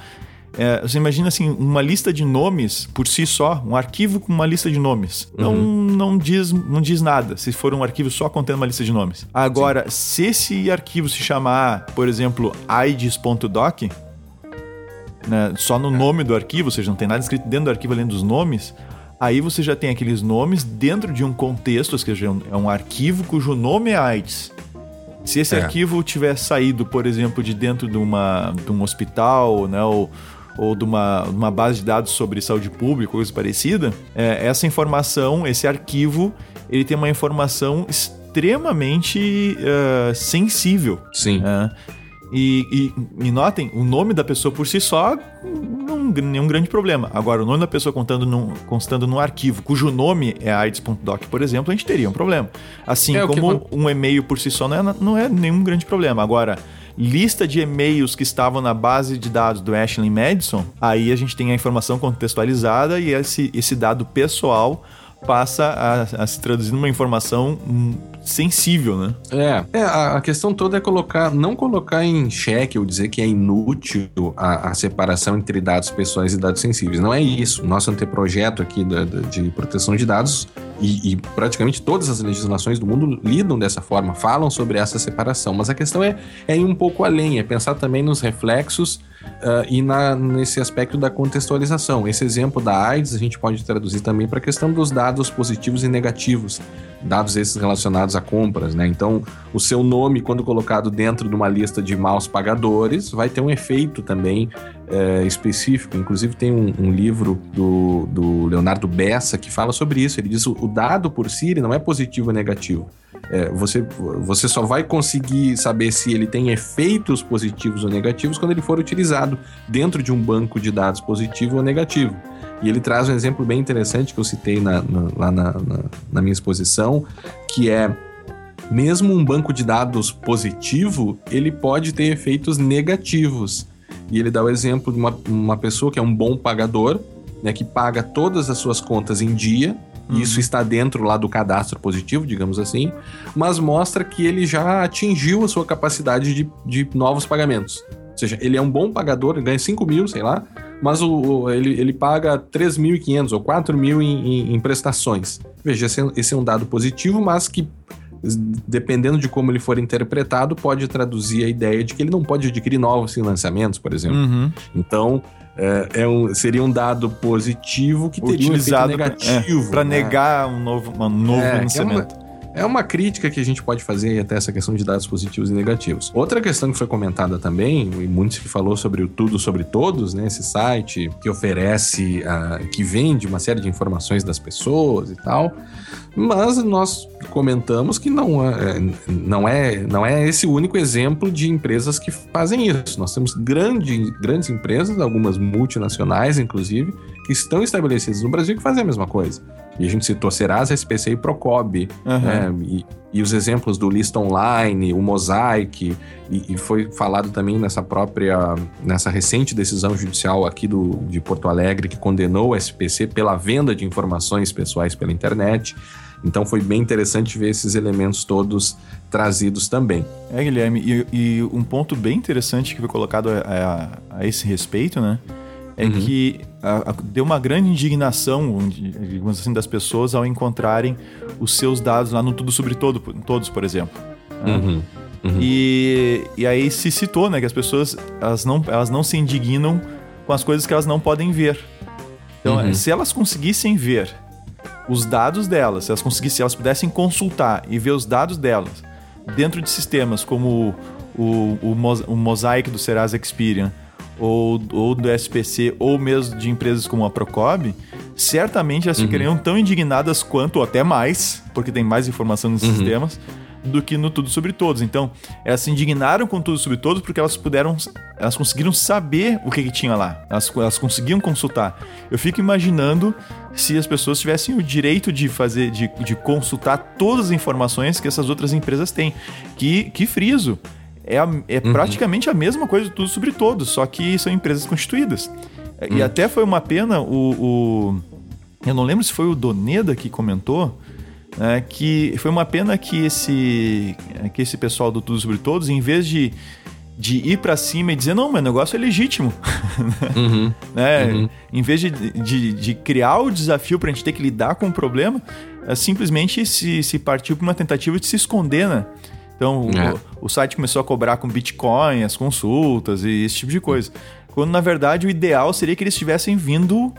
é, você imagina assim, uma lista de nomes por si só, um arquivo com uma lista de nomes. Não, não, diz, não diz nada se for um arquivo só contendo uma lista de nomes. Agora, se esse arquivo se chamar, por exemplo, aids.doc, né, só no nome do arquivo, ou seja, não tem nada escrito dentro do arquivo além dos nomes, aí você já tem aqueles nomes dentro de um contexto, ou seja, é um- é arquivo cujo nome é AIDS. Se esse É. arquivo tiver saído, por exemplo, de dentro de, uma, de um hospital, né, ou, ou de uma, uma base de dados sobre saúde pública, coisa parecida, é, essa informação, esse arquivo, ele tem uma informação extremamente eh, sensível. Sim. É. E, e- e notem, o nome da pessoa por si só não nenhum grande problema. Agora, o nome da pessoa contando num, constando num arquivo cujo nome é AIDS.doc, por exemplo, a gente teria um problema. Assim É, que como acon- um e-mail por si só não é, não é nenhum grande problema. Agora, lista de e-mails que estavam na base de dados do Ashley Madison, aí a gente tem a informação contextualizada e esse, esse dado pessoal passa a, a se traduzir numa informação sensível, né? É, é, a, a questão toda é colocar, não colocar em xeque ou dizer que é inútil a, a separação entre dados pessoais e dados sensíveis. Não é isso. Nosso anteprojeto aqui da- da- de proteção de dados e, e praticamente todas as legislações do mundo lidam dessa forma, falam sobre essa separação. Mas a questão é, é ir um pouco além, é pensar também nos reflexos ah, e na, nesse aspecto da contextualização. Esse exemplo da AIDS a gente pode traduzir também para a questão dos dados positivos e negativos, dados esses relacionados a compras, né? Então, o seu nome, quando colocado dentro de uma lista de maus pagadores, vai ter um efeito também eh, específico. Inclusive, tem um, um livro do, do Leonardo Bessa que fala sobre isso. Ele diz o, o dado por si ele não é positivo ou negativo. É, você, você só vai conseguir saber se ele tem efeitos positivos ou negativos quando ele for utilizado dentro de um banco de dados positivo ou negativo. E ele traz um exemplo bem interessante que eu citei na- na- lá na, na- na minha exposição, que é mesmo um banco de dados positivo, ele pode ter efeitos negativos. E ele dá o exemplo de uma, uma pessoa que é um bom pagador, né, que paga todas as suas contas em dia, e isso está dentro lá do cadastro positivo, digamos assim, mas mostra que ele já atingiu a sua capacidade de, de novos pagamentos. Ou seja, ele é um bom pagador, ele ganha 5 mil, sei lá, mas o, o- ele, ele paga 3.500 ou 4 mil em, em- em prestações. Veja, esse é, esse é um dado positivo, mas que, dependendo de como ele for interpretado, pode traduzir a ideia de que ele não pode adquirir novos financiamentos, por exemplo. Uhum. Então, é, é um- seria um dado positivo que teria utilizado um negativo. para né? negar um novo, um novo É, é financiamento. É uma crítica que a gente pode fazer até essa questão de dados positivos e negativos. Outra questão que foi comentada também, e muito se falou sobre o Tudo Sobre Todos, né? Esse site que oferece, ah, que vende uma série de informações das pessoas e tal. Mas nós comentamos que não é, não é, não é esse o único exemplo de empresas que fazem isso. Nós temos grande, grandes empresas, algumas multinacionais, inclusive, que estão estabelecidas no Brasil que fazem a mesma coisa. E a gente citou Serasa, SPC e Procob. Aham. né? E, e os exemplos do Lista Online, o Mosaic, e, e foi falado também nessa própria, nessa recente decisão judicial aqui do, de Porto Alegre que condenou o SPC pela venda de informações pessoais pela internet. Então foi bem interessante ver esses elementos todos trazidos também. É, Guilherme, e, e um ponto bem interessante que foi colocado a, a- a esse respeito, né? É Uhum. que a- a- deu uma grande indignação, digamos assim, das pessoas ao encontrarem os seus dados lá no Tudo Sobre Todo, Todos, por exemplo. né? Uhum. Uhum. E, e aí se citou, né, que as pessoas elas não, elas não se indignam com as coisas que elas não podem ver. Então, uhum. se elas conseguissem ver os dados delas, se elas conseguissem, se elas pudessem consultar e ver os dados delas dentro de sistemas como o, o, o Mosaic do Serasa Experian ou, ou do SPC ou mesmo de empresas como a Procob, certamente elas uhum. ficariam tão indignadas quanto, ou até mais, porque tem mais informação nos uhum. sistemas, do que no Tudo Sobre Todos. Então, elas se indignaram com Tudo Sobre Todos porque elas puderam, elas conseguiram saber o que, que tinha lá. Elas, elas conseguiam consultar. Eu fico imaginando se as pessoas tivessem o direito de fazer, de, de consultar todas as informações que essas outras empresas têm. Que, que friso. É, a, é uhum. praticamente a mesma coisa do Tudo Sobre Todos, só que são empresas constituídas. Uhum. E até foi uma pena o, o eu não lembro se foi o Doneda que comentou, é, que foi uma pena que esse, que esse pessoal do Tudo Sobre Todos, em vez de, de ir para cima e dizer, não, meu negócio é legítimo, uhum, né? Uhum. em vez de, de, de, criar o desafio para a gente ter que lidar com o problema, é, simplesmente se, se partiu para uma tentativa de se esconder, né? Então, é. o, o, site começou a cobrar com Bitcoin, as consultas e esse tipo de coisa. Quando, na verdade, o ideal seria que eles tivessem vindo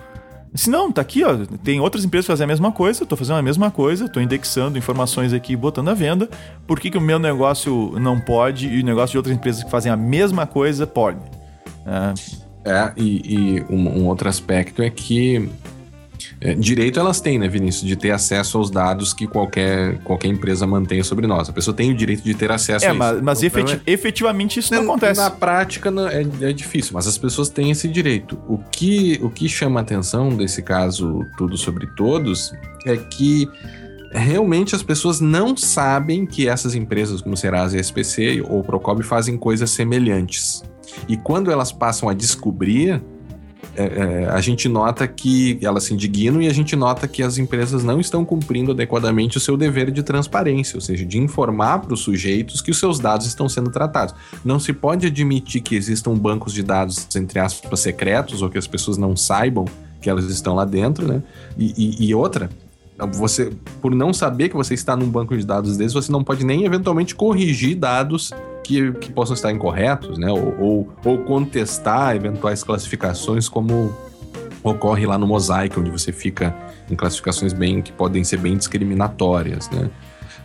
se não, tá aqui, ó. Tem outras empresas que fazem a mesma coisa, eu tô fazendo a mesma coisa, tô indexando informações aqui e botando à venda. Por que, que o meu negócio não pode e o negócio de outras empresas que fazem a mesma coisa pode? É, é e, e um, um outro aspecto é que é, direito elas têm, né, Vinícius, de ter acesso aos dados que qualquer, qualquer empresa mantém sobre nós. A pessoa tem o direito de ter acesso é, a mas, isso. Mas efeti é, efetivamente isso não na, acontece. Na prática é, é difícil, mas as pessoas têm esse direito. O que, o que chama atenção desse caso Tudo Sobre Todos é que realmente as pessoas não sabem que essas empresas como Serasa e SPC ou Procob fazem coisas semelhantes. E quando elas passam a descobrir é, é, a gente nota que elas se indignam e a gente nota que as empresas não estão cumprindo adequadamente o seu dever de transparência, ou seja, de informar para os sujeitos que os seus dados estão sendo tratados. Não se pode admitir que existam bancos de dados, entre aspas, secretos, ou que as pessoas não saibam que elas estão lá dentro, né? e, e, e outra, você, por não saber que você está num banco de dados desses, você não pode nem eventualmente corrigir dados que, que possam estar incorretos, né? Ou, ou, ou, contestar eventuais classificações, como ocorre lá no Mosaic, onde você fica em classificações bem que podem ser bem discriminatórias, né?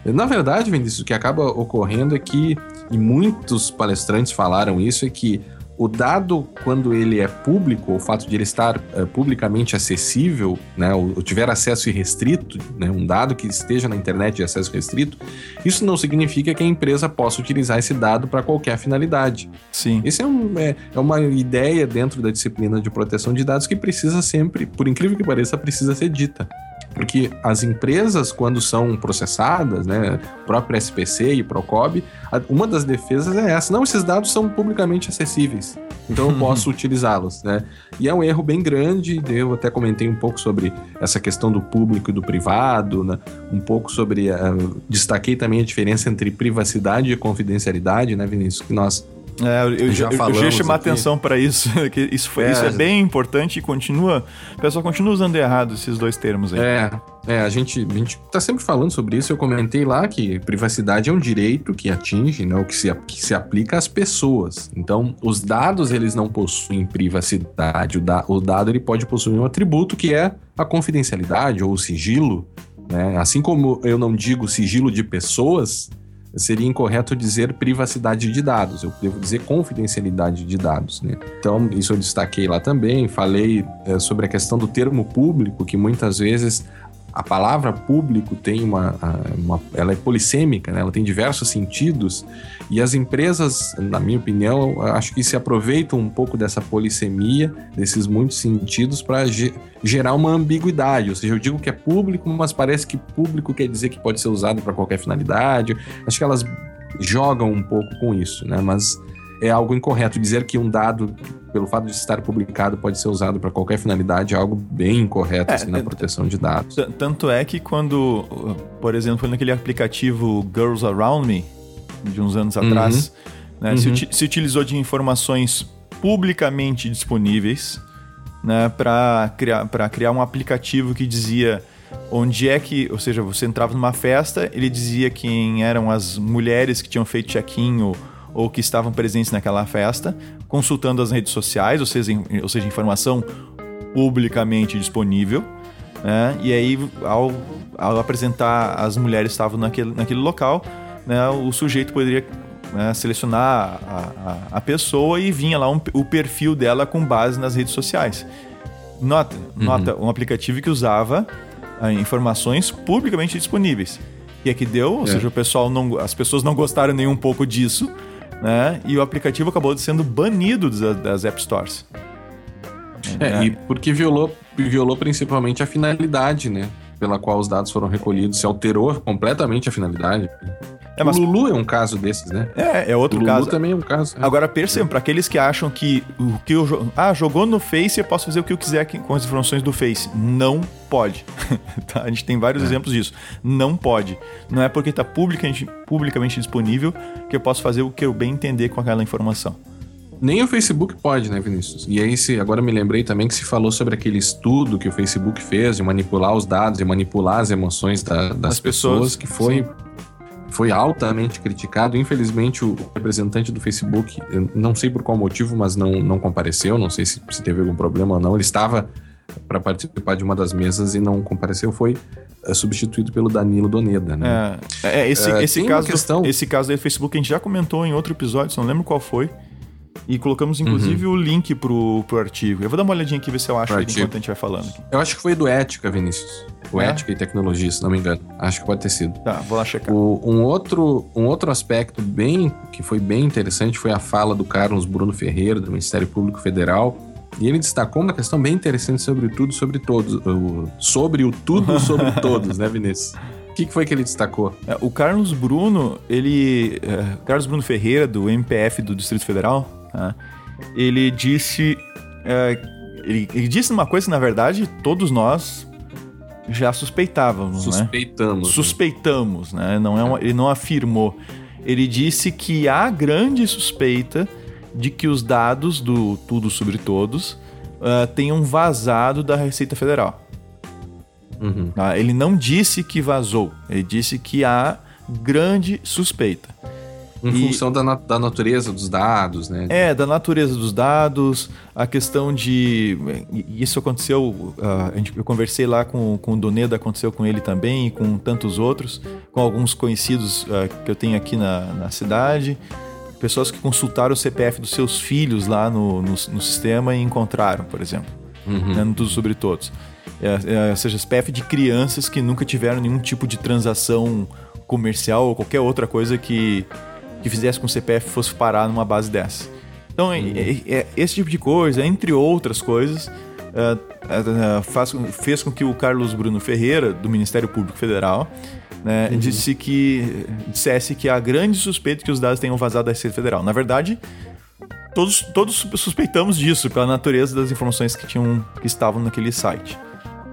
Na verdade, Vinícius, o que acaba ocorrendo é que, e muitos palestrantes falaram isso, é que o dado, quando ele é público, o fato de ele estar uh, publicamente acessível, né, ou, ou, tiver acesso irrestrito, né, um dado que esteja na internet de acesso restrito, isso não significa que a empresa possa utilizar esse dado para qualquer finalidade. Sim. Isso é, um, é, é, uma ideia dentro da disciplina de proteção de dados que precisa sempre, por incrível que pareça, precisa ser dita. Porque as empresas, quando são processadas, né, próprio SPC e Procob, uma das defesas é essa. Não, esses dados são publicamente acessíveis, então eu posso utilizá-los, né? E é um erro bem grande, eu até comentei um pouco sobre essa questão do público e do privado, né? um pouco sobre... Uh, destaquei também a diferença entre privacidade e confidencialidade, né, Vinícius? Que nós é, eu, já eu, eu, já chamar atenção para isso, que isso, foi, é, isso é bem importante e continua, o pessoal continua usando errado esses dois termos aí. É, é a, gente, a gente tá sempre falando sobre isso, eu comentei lá que privacidade é um direito que atinge, né, o que se, que se aplica às pessoas. Então, os dados, eles não possuem privacidade, o, da, o dado ele pode possuir um atributo que é a confidencialidade ou o sigilo, né? Assim como eu não digo sigilo de pessoas, seria incorreto dizer privacidade de dados, eu devo dizer confidencialidade de dados. Né? Então, isso eu destaquei lá também, falei é, sobre a questão do termo público, que muitas vezes a palavra público tem uma, uma, ela é polissêmica, né? ela tem diversos sentidos e as empresas, na minha opinião, acho que se aproveitam um pouco dessa polissemia, desses muitos sentidos para ge gerar uma ambiguidade. Ou seja, eu digo que é público, mas parece que público quer dizer que pode ser usado para qualquer finalidade. Acho que elas jogam um pouco com isso, né? Mas é algo incorreto. Dizer que um dado, pelo fato de estar publicado, pode ser usado para qualquer finalidade é algo bem incorreto é, assim, na é, proteção de dados. Tanto é que quando, por exemplo, naquele aplicativo Girls Around Me, de uns anos uhum. atrás, né, uhum. se, se, utilizou de informações publicamente disponíveis né, para criar, criar um aplicativo que dizia onde é que, ou seja, você entrava numa festa, ele dizia quem eram as mulheres que tinham feito check-in ou, ou, que estavam presentes naquela festa, consultando as redes sociais, ou seja, ou seja informação publicamente disponível. Né? E aí, ao, ao apresentar as mulheres que estavam naquele, naquele local, né, o sujeito poderia né, selecionar a, a, a, pessoa e vinha lá um, o perfil dela com base nas redes sociais. Nota, uhum. nota um aplicativo que usava ah, informações publicamente disponíveis. E é que deu, ou é. seja, o pessoal não, as pessoas não gostaram nem um pouco disso, né? E o aplicativo acabou sendo banido das, das App Stores. É, é, e porque violou, violou principalmente a finalidade, né? Pela qual os dados foram recolhidos, se alterou completamente a finalidade. É, mas... O Lulu é um caso desses, né? É, é outro o Lulu caso. também é um caso. É. Agora percebam, para aqueles que acham que o que eu ah, jogou no Face, eu posso fazer o que eu quiser com as informações do Face. Não pode. tá? A gente tem vários é. exemplos disso. Não pode. Não é porque está publicamente, publicamente disponível que eu posso fazer o que eu bem entender com aquela informação. Nem o Facebook pode, né, Vinícius? E aí, se, agora me lembrei também que se falou sobre aquele estudo que o Facebook fez de manipular os dados e manipular as emoções da, das pessoas, pessoas, que foi sim foi altamente criticado. Infelizmente, o representante do Facebook, não sei por qual motivo, mas não, não compareceu. Não sei se, se teve algum problema ou não. Ele estava para participar de uma das mesas e não compareceu. Foi é, substituído pelo Danilo Doneda, né? É, é esse, é, esse, caso questão... do, esse caso do Facebook a gente já comentou em outro episódio, não lembro qual foi. E colocamos, inclusive, uhum. o link pro, pro artigo. Eu vou dar uma olhadinha aqui, ver se eu acho enquanto a gente vai falando. Aqui. Eu acho que foi do Ética, Vinícius. O é? Ética e Tecnologia, se não me engano. Acho que pode ter sido. Tá, vou lá checar. O, um, outro, um outro aspecto bem que foi bem interessante foi a fala do Carlos Bruno Ferreira, do Ministério Público Federal. E ele destacou uma questão bem interessante sobre tudo, sobre todos. O, sobre o tudo, sobre todos, né, Vinícius? O que, que, foi que ele destacou? É, o Carlos Bruno, ele. É, Carlos Bruno Ferreira, do MPF do Distrito Federal, Tá? Ele disse. É, ele, ele, disse uma coisa que, na verdade, todos nós já suspeitávamos. Né? Suspeitamos. Né? Suspeitamos, né? Não é uma, ele não afirmou. Ele disse que há grande suspeita de que os dados do Tudo Sobre Todos uh, tenham vazado da Receita Federal. Uhum. Uh, ele não disse que vazou, ele disse que há grande suspeita. Em e, função da, da natureza dos dados, né? É, da natureza dos dados, a questão de. Isso aconteceu. Uh, eu conversei lá com, com o Doneda, aconteceu com ele também, e com tantos outros, com alguns conhecidos uh, que eu tenho aqui na, na cidade. Pessoas que consultaram o CPF dos seus filhos lá no, no, no sistema e encontraram, por exemplo. Uhum. Né, tudo sobre todos. É, é, ou seja, CPF de crianças que nunca tiveram nenhum tipo de transação comercial ou qualquer outra coisa que que fizesse com que o CPF fosse parar numa base dessa. Então, é, é, é, esse tipo de coisa, entre outras coisas, é, é, faz, fez com que o Carlos Bruno Ferreira, do Ministério Público Federal, né, uhum. disse que, dissesse que há grande suspeita que os dados tenham vazado da Receita Federal. Na verdade, todos, todos suspeitamos disso, pela natureza das informações que, tinham, que estavam naquele site.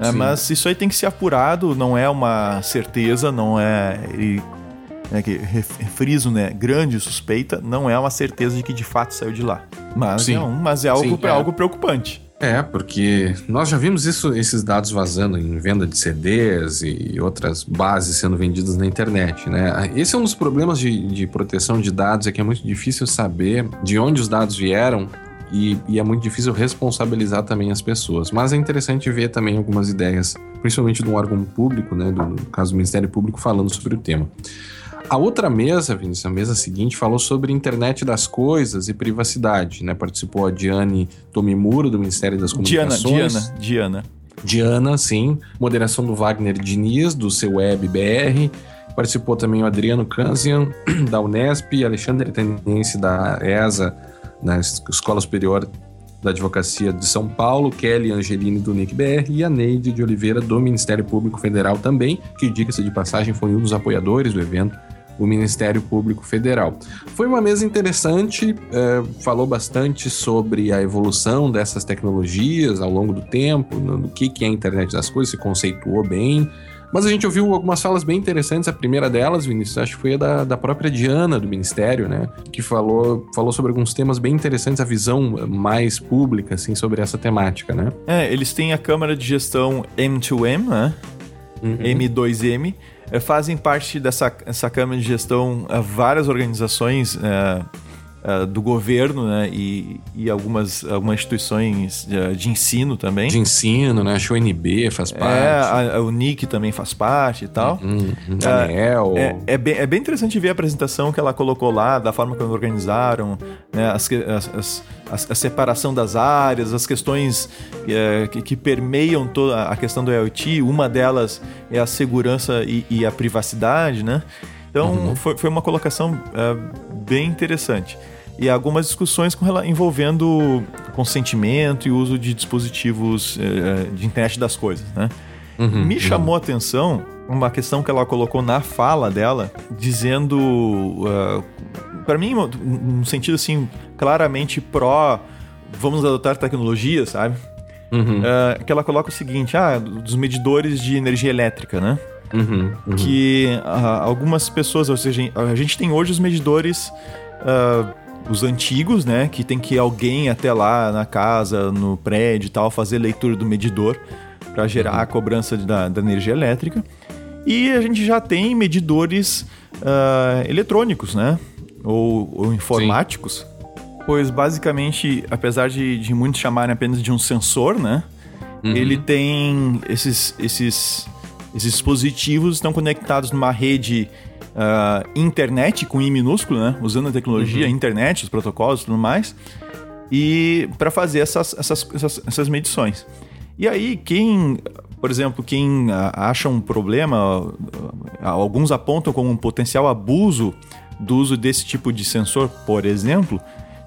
É, mas isso aí tem que ser apurado, não é uma certeza, não é. E né, que friso, né, grande suspeita, não é uma certeza de que de fato saiu de lá. Mas, Sim. É, um, mas é, algo, Sim, é. algo preocupante. É, porque nós já vimos isso, esses dados vazando em venda de CDs e outras bases sendo vendidas na internet, né? Esse é um dos problemas de, de proteção de dados, é que é muito difícil saber de onde os dados vieram e, e, é muito difícil responsabilizar também as pessoas. Mas é interessante ver também algumas ideias, principalmente do órgão público, né, do, no caso do Ministério Público, falando sobre o tema. A outra mesa, Vinícius, a mesa seguinte, falou sobre internet das coisas e privacidade, né? Participou a Diane Tomimuro, do Ministério das Comunicações. Diana, Diana, Diana. Diana, sim. Moderação do Wagner Diniz, do seu Web BR. Participou também o Adriano Kanzian, da Unesp, Alexandre Tenense, da ESA, na Escola Superior da Advocacia de São Paulo, Kelly Angelini, do NIC-BR, e a Neide de Oliveira, do Ministério Público Federal também, que, diga-se de passagem, foi um dos apoiadores do evento o Ministério Público Federal. Foi uma mesa interessante, é, falou bastante sobre a evolução dessas tecnologias ao longo do tempo, no, que, que é a internet das coisas, se conceituou bem. Mas a gente ouviu algumas falas bem interessantes. A primeira delas, Vinícius, acho que foi a da, da própria Diana, do Ministério, né? Que falou, falou sobre alguns temas bem interessantes, a visão mais pública, assim, sobre essa temática, né? É, eles têm a câmara de gestão M2M, né? uhum. M2M, é, fazem parte dessa essa Câmara de Gestão várias organizações é, uh, do governo, né? E, e algumas, algumas instituições de, de, ensino também. De ensino, né? Acho que o NB faz é, parte. É, a, a, o NIC também faz parte e tal. Uhum, Daniel. É, é, bem, é bem interessante ver a apresentação que ela colocou lá, da forma que organizaram, né? As, as, as, a separação das áreas, as questões é, que, que, permeiam toda a questão do IoT. Uma delas é a segurança e, e a privacidade, né? Então, uhum. foi, foi uma colocação uh, bem interessante. E algumas discussões com, envolvendo consentimento e uso de dispositivos uh, de internet das coisas, né? Uhum, Me chamou a atenção uma questão que ela colocou na fala dela, dizendo, uh, para mim, num sentido assim, claramente pró, vamos adotar tecnologia, sabe? Uhum. Uh, que ela coloca o seguinte, ah, dos medidores de energia elétrica, né? Uhum, uhum. Que uh, algumas pessoas, ou seja, a gente tem hoje os medidores, uh, os antigos, né? Que tem que ir alguém até lá na casa, no prédio e tal, fazer leitura do medidor para gerar uhum. a cobrança da, da, energia elétrica. E a gente já tem medidores uh, eletrônicos, né? Ou, ou informáticos. Sim. Pois basicamente, apesar de, de muitos chamarem apenas de um sensor, né? Uhum. Ele tem esses, esses esses dispositivos estão conectados numa rede uh, internet com I minúsculo, né? Usando a tecnologia, uhum. internet, os protocolos e tudo mais. E para fazer essas, essas, essas, essas, medições. E aí, quem, por exemplo, quem acha um problema, alguns apontam como um potencial abuso do uso desse tipo de sensor, por exemplo,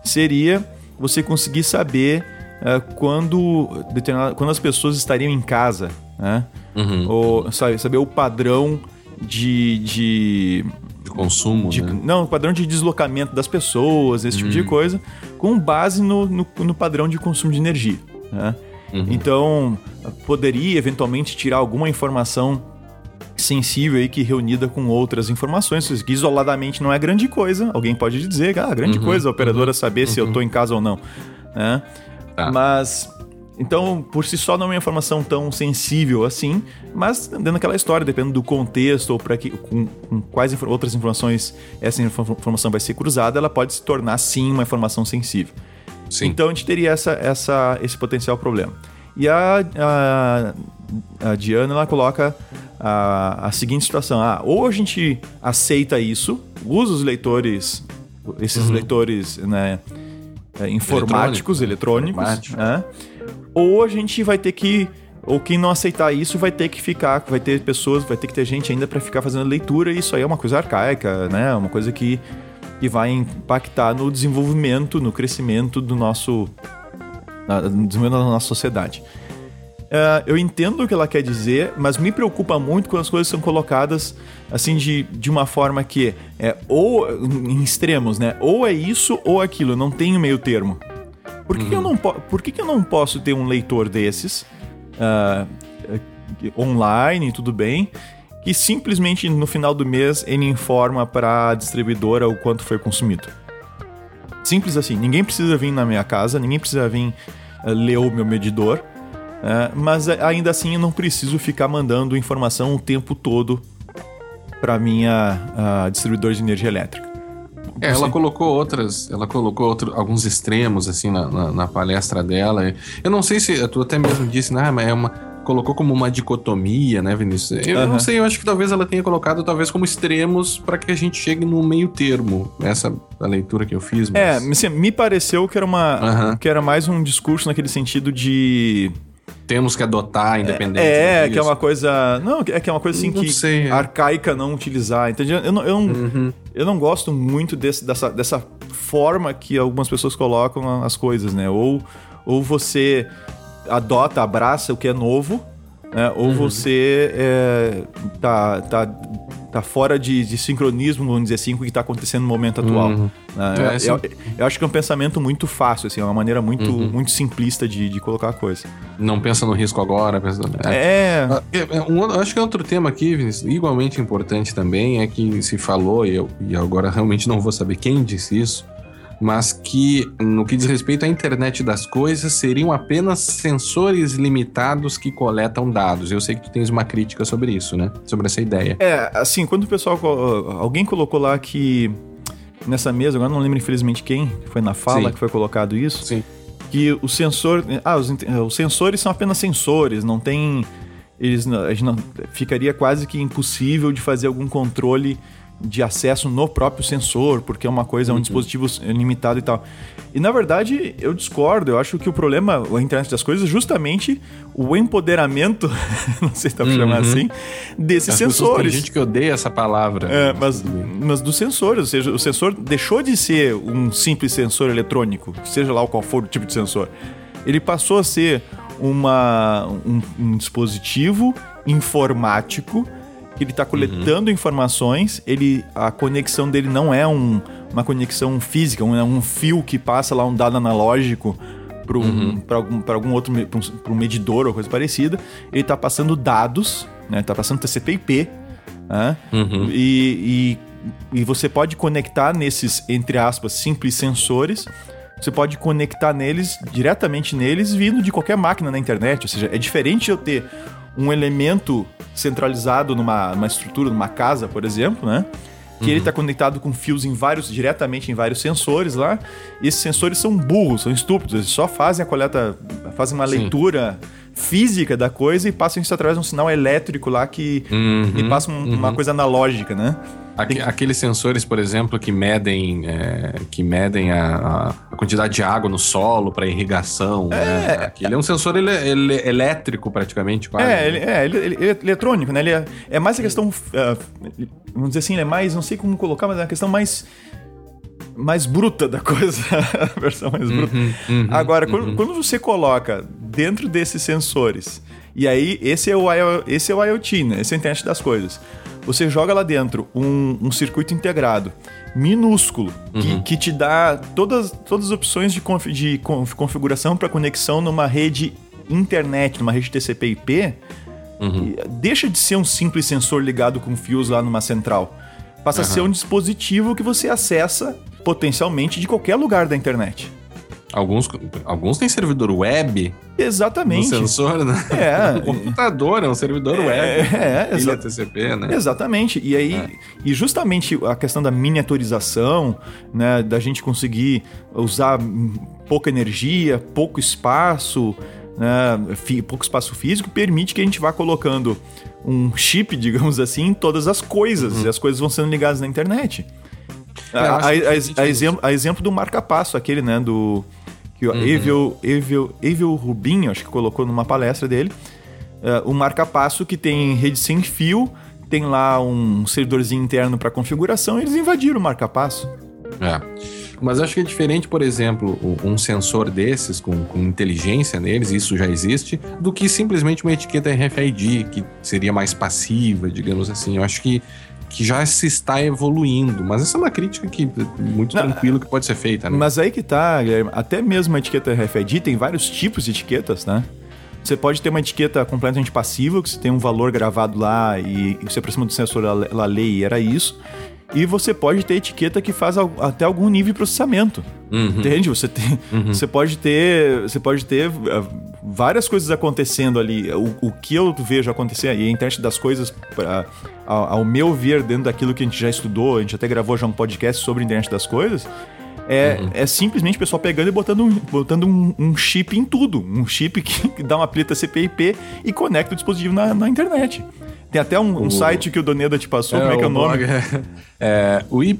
seria você conseguir saber uh, quando, quando as pessoas estariam em casa, né? Uhum. Ou sabe, saber o padrão de. de de consumo, de, né? Não, padrão de deslocamento das pessoas, esse uhum. tipo de uhum. coisa, com base no, no, no, padrão de consumo de energia. Né? Uhum. Então, poderia eventualmente tirar alguma informação sensível aí que reunida com outras informações, que isoladamente não é grande coisa. Alguém pode dizer, ah, grande uhum. coisa a operadora uhum. saber se eu estou em casa ou não. Né? Tá. Mas então, por si só, não é uma informação tão sensível assim, mas dando aquela história, dependendo do contexto ou para que, com, com, quais outras informações essa informação vai ser cruzada, ela pode se tornar sim uma informação sensível. Sim. Então, a gente teria essa, essa, esse potencial problema. E a, a, a Diana ela coloca a, a seguinte situação: ah, ou a gente aceita isso, usa os leitores, esses uhum. leitores né, é, informáticos, eletrônicos, eletrônicos né? Ou a gente vai ter que ou quem não aceitar isso vai ter que ficar, vai ter pessoas, vai ter que ter gente ainda para ficar fazendo leitura, e isso aí é uma coisa arcaica, né? Uma coisa que, que vai impactar no desenvolvimento, no crescimento do nosso no desenvolvimento da nossa sociedade. Uh, eu entendo o que ela quer dizer, mas me preocupa muito quando as coisas são colocadas assim de, de uma forma que é ou em extremos, né? Ou é isso ou aquilo, não tem meio termo. Por que, uhum. que eu uhum. não por que, que eu não posso ter um leitor desses uh, online, tudo bem, que simplesmente no final do mês ele informa para a distribuidora o quanto foi consumido? Simples assim. Ninguém precisa vir na minha casa, ninguém precisa vir uh, ler o meu medidor, uh, mas ainda assim eu não preciso ficar mandando informação o tempo todo para minha distribuidora de energia elétrica. É, ela colocou outras, ela colocou outro, alguns extremos assim na, na, na, palestra dela. Eu não sei se tu até mesmo disse, né, mas é uma colocou como uma dicotomia, né, Vinícius? Eu uhum. não sei, eu acho que talvez ela tenha colocado talvez como extremos para que a gente chegue no meio termo. Essa a leitura que eu fiz. É, mas... É, assim, me pareceu que era uma uhum. que era mais um discurso naquele sentido de temos que adotar independente. É, é que é uma coisa. Não, é que é uma coisa assim não que sei, é. arcaica não utilizar. Entende? Eu, não, eu, uhum. eu não gosto muito desse, dessa, dessa forma que algumas pessoas colocam as coisas, né? Ou, ou você adota, abraça o que é novo, né? ou uhum. você é, tá, tá tá fora de, de, sincronismo, vamos dizer assim, com o que está acontecendo no momento atual. Uhum. Né? É, eu, eu, eu, acho que é um pensamento muito fácil, assim, é uma maneira muito, uhum. muito simplista de, de colocar a coisa. Não pensa no risco agora, pensa... É. é. Ah, é, é um, acho que outro tema aqui, Vinícius, igualmente importante também, é que se falou, e, eu, e agora realmente não vou saber quem disse isso, mas que, no que diz respeito à internet das coisas, seriam apenas sensores limitados que coletam dados. Eu sei que tu tens uma crítica sobre isso, né? Sobre essa ideia. É, assim, quando o pessoal. Alguém colocou lá que. Nessa mesa, agora não lembro infelizmente quem, foi na fala Sim. que foi colocado isso. Sim. que o sensor. Ah, os, os, sensores são apenas sensores, não tem. Eles não, a gente não, ficaria quase que impossível de fazer algum controle de acesso no próprio sensor, porque é uma coisa, é um dispositivo limitado e tal. E na verdade, eu discordo, eu acho que o problema, a internet das coisas, é justamente o empoderamento, não sei se dá pra chamar assim, desses As sensores. Tem gente que odeia essa palavra. É, mas, mas dos sensores, ou seja, o sensor deixou de ser um simples sensor eletrônico, seja lá qual for o tipo de sensor. Ele passou a ser uma, um, um dispositivo informático ele está coletando informações. Ele, a conexão dele não é um- uma conexão física, um, é um fio que passa lá um dado analógico para um, pra algum, outro pra um, medidor ou coisa parecida. Ele está passando dados, né? Está passando TCP/IP, né? E, e, e você pode conectar nesses, entre aspas, simples sensores. Você pode conectar neles, diretamente neles, vindo de qualquer máquina na internet. Ou seja, é diferente eu ter um elemento centralizado numa, numa estrutura, numa casa, por exemplo, né? Que ele está conectado com fios em vários, diretamente em vários sensores lá. E esses sensores são burros, são estúpidos. Eles só fazem a coleta, fazem uma Sim. leitura física da coisa e passam isso através de um sinal elétrico lá que Uhum, e passam um- uma coisa analógica, né? Aque- Aqueles sensores, por exemplo, que medem, é, que medem a, a- quantidade de água no solo para irrigação. né? Aquele é um sensor ele, ele- elétrico, praticamente, quase. É, ele, é ele, ele- é eletrônico, né? Ele é, é mais a questão. ah, vamos dizer assim, ele é mais. Não sei como colocar, mas é a questão mais. Mais bruta da coisa. a versão mais bruta. Agora, quando, quando você coloca dentro desses sensores, e aí esse é o, esse é o IoT, né? Esse é a internet das coisas. Você joga lá dentro um, um circuito integrado minúsculo que, que te dá todas, todas as opções de, confi- de conf- configuração para conexão numa rede internet, numa rede TCP/IP, e deixa de ser um simples sensor ligado com fios lá numa central. Passa a ser um dispositivo que você acessa potencialmente de qualquer lugar da internet. Alguns, alguns têm servidor web no Exatamente. sensor, né? É. O computador é um servidor web. é, exa- TCP, né? Exatamente. E aí, e justamente a questão da miniaturização, né, da gente conseguir usar pouca energia, pouco espaço, né, pouco espaço físico, permite que a gente vá colocando um chip, digamos assim, em todas as coisas, e as coisas vão sendo ligadas na internet. A, a- a- exemplo, a exemplo do marca-passo, aquele, né, do... Que o Evil, Evil, Evil Rubinho, acho que colocou numa palestra dele, é, o marca-passo que tem rede sem fio, tem lá um servidorzinho interno para configuração, e eles invadiram o marca-passo. É. Mas acho que é diferente, por exemplo, um sensor desses com, com inteligência neles, isso já existe, do que simplesmente uma etiqueta RFID, que seria mais passiva, digamos assim. Eu acho que, que já se está evoluindo. Mas essa é uma crítica que muito Não, tranquilo que pode ser feita, né? Mas aí que tá, Guilherme, até mesmo a etiqueta RFID tem vários tipos de etiquetas, né? Você pode ter uma etiqueta completamente passiva, que você tem um valor gravado lá e, e você aproxima do sensor, ela, ela lê e era isso. E você pode ter etiqueta que faz até algum nível de processamento. Uhum. Entende? Você, tem, você pode ter, você pode ter ah, várias coisas acontecendo ali. O, o que eu vejo acontecer, e a internet das coisas, pra, ao, ao meu ver, dentro daquilo que a gente já estudou, a gente até gravou já um podcast sobre a internet das coisas, é, é simplesmente o pessoal pegando e botando, um, botando um, um chip em tudo. Um chip que, que dá uma pleta CPIP e conecta o dispositivo na, na internet. Tem até um, um O- site que o Doneda te passou, como é que é o nome? É, é, we,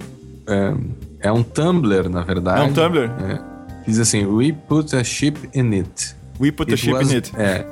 é, é um Tumblr, na verdade. É um Tumblr. É. Diz assim, we put a chip in it. We put a It chip was- in it. É.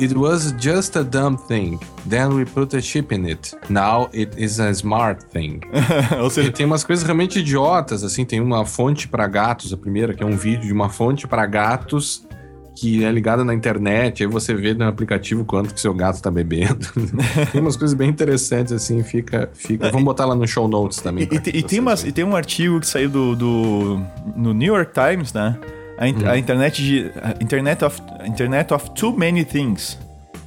It was just a dumb thing. Then we put a chip in it. Now it is a smart thing. Ou E seja, tem umas coisas realmente idiotas, assim, tem uma fonte para gatos, a primeira, que é um vídeo de uma fonte para gatos que é ligada na internet, aí você vê no aplicativo quanto que seu gato tá bebendo. tem umas coisas bem interessantes, assim, fica... fica... Vamos botar lá no show notes também. E, e e tem umas- e tem um artigo que saiu do, do- no New York Times, né? A, in- a internet de a internet of Internet of Too Many Things,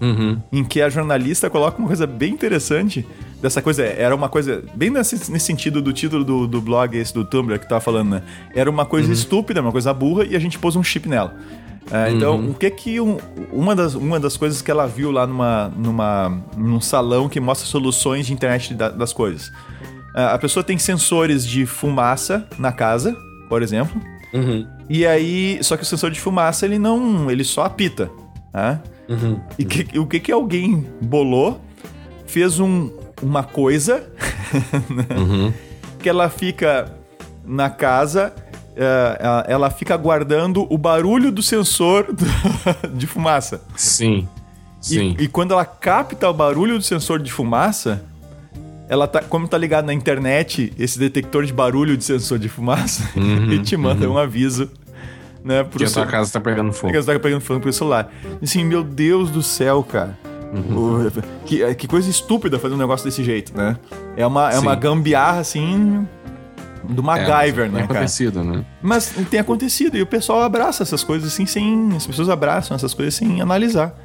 Uhum. em que a jornalista coloca uma coisa bem interessante dessa coisa, era uma coisa, bem nesse, nesse sentido do título do, do blog esse do Tumblr que tava falando, né? Era uma coisa Uhum. estúpida, uma coisa burra, e a gente pôs um chip nela. É, então, Uhum. o que que um- uma, das, uma das coisas que ela viu lá numa, numa, num salão que mostra soluções de internet da- das coisas? É, a pessoa tem sensores de fumaça na casa, por exemplo, Uhum. e aí, só que o sensor de fumaça ele não, ele só apita, tá? Uhum. E que- o que que alguém bolou, fez um, uma coisa Uhum. que ela fica na casa, ela- ela fica guardando o barulho do sensor de fumaça. Sim. E, Sim. e quando ela capta o barulho do sensor de fumaça, ela tá, como tá ligado na internet, esse detector de barulho de sensor de fumaça, ele te manda um aviso, né, pro que a seu- casa tá pegando fogo. que você tá pegando fogo pro celular. Assim, meu Deus do céu, cara. Uhum. O- que, que coisa estúpida fazer um negócio desse jeito, né? É uma, é uma gambiarra, assim, do MacGyver, é, né, Tem cara? acontecido, né? Mas tem acontecido e o pessoal abraça essas coisas assim sem... As pessoas abraçam essas coisas sem analisar.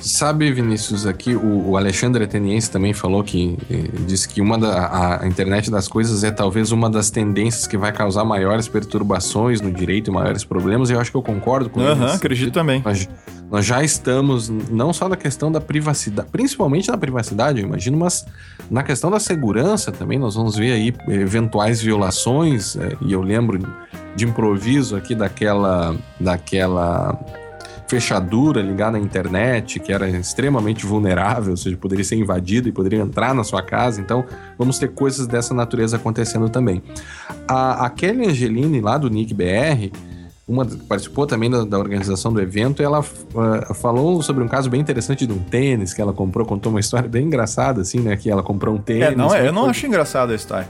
Sabe, Vinícius, aqui o, o Alexandre Ateniense também falou que eh, disse que uma da, a, internet das coisas é talvez uma das tendências que vai causar maiores perturbações no direito e maiores problemas, e eu acho que eu concordo com ele. Aham, nesse acredito sentido. também. Nós, nós já estamos, não só na questão da privacidade, principalmente na privacidade, eu imagino, mas na questão da segurança também, nós vamos ver aí eventuais violações, eh, e eu lembro de improviso aqui daquela, daquela fechadura ligada à internet, que era extremamente vulnerável, ou seja, poderia ser invadida e poderia entrar na sua casa. Então, vamos ter coisas dessa natureza acontecendo também. A, a Kelly Angelini, lá do Nick BR, uma que participou também da, da organização do evento, ela ah, falou sobre um caso bem interessante de um tênis que ela comprou, contou uma história bem engraçada, assim, né? Que ela comprou um tênis. É, não, é, eu não acho engraçado a história.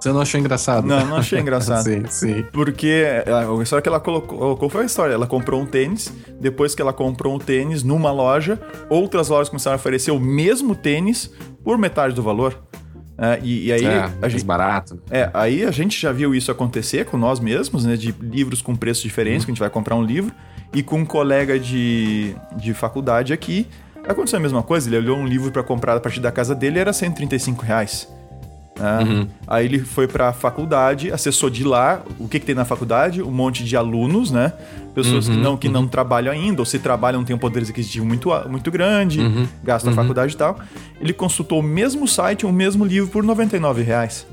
Você não achou engraçado? Não, não achei engraçado. sim, sim. Porque a história que ela colocou, colocou foi a história. Ela comprou um tênis, depois que ela comprou um tênis numa loja, outras lojas começaram a oferecer o mesmo tênis por metade do valor. É, e, e aí, é, a gente, barato. é, aí a gente já viu isso acontecer com nós mesmos, né? De livros com preços diferentes, que a gente vai comprar um livro, e com um colega de, de faculdade aqui, aconteceu a mesma coisa. Ele olhou um livro para comprar a partir da casa dele era 135 reais. Né? Uhum. Aí ele foi pra faculdade, acessou de lá o que, que tem na faculdade, um monte de alunos, né? Pessoas Uhum, que, não, que não trabalham ainda, ou se trabalham têm um poder aquisitivo muito, a- muito grande, Uhum, gasta a faculdade e tal. Ele consultou o mesmo site, o mesmo livro por 99 reais.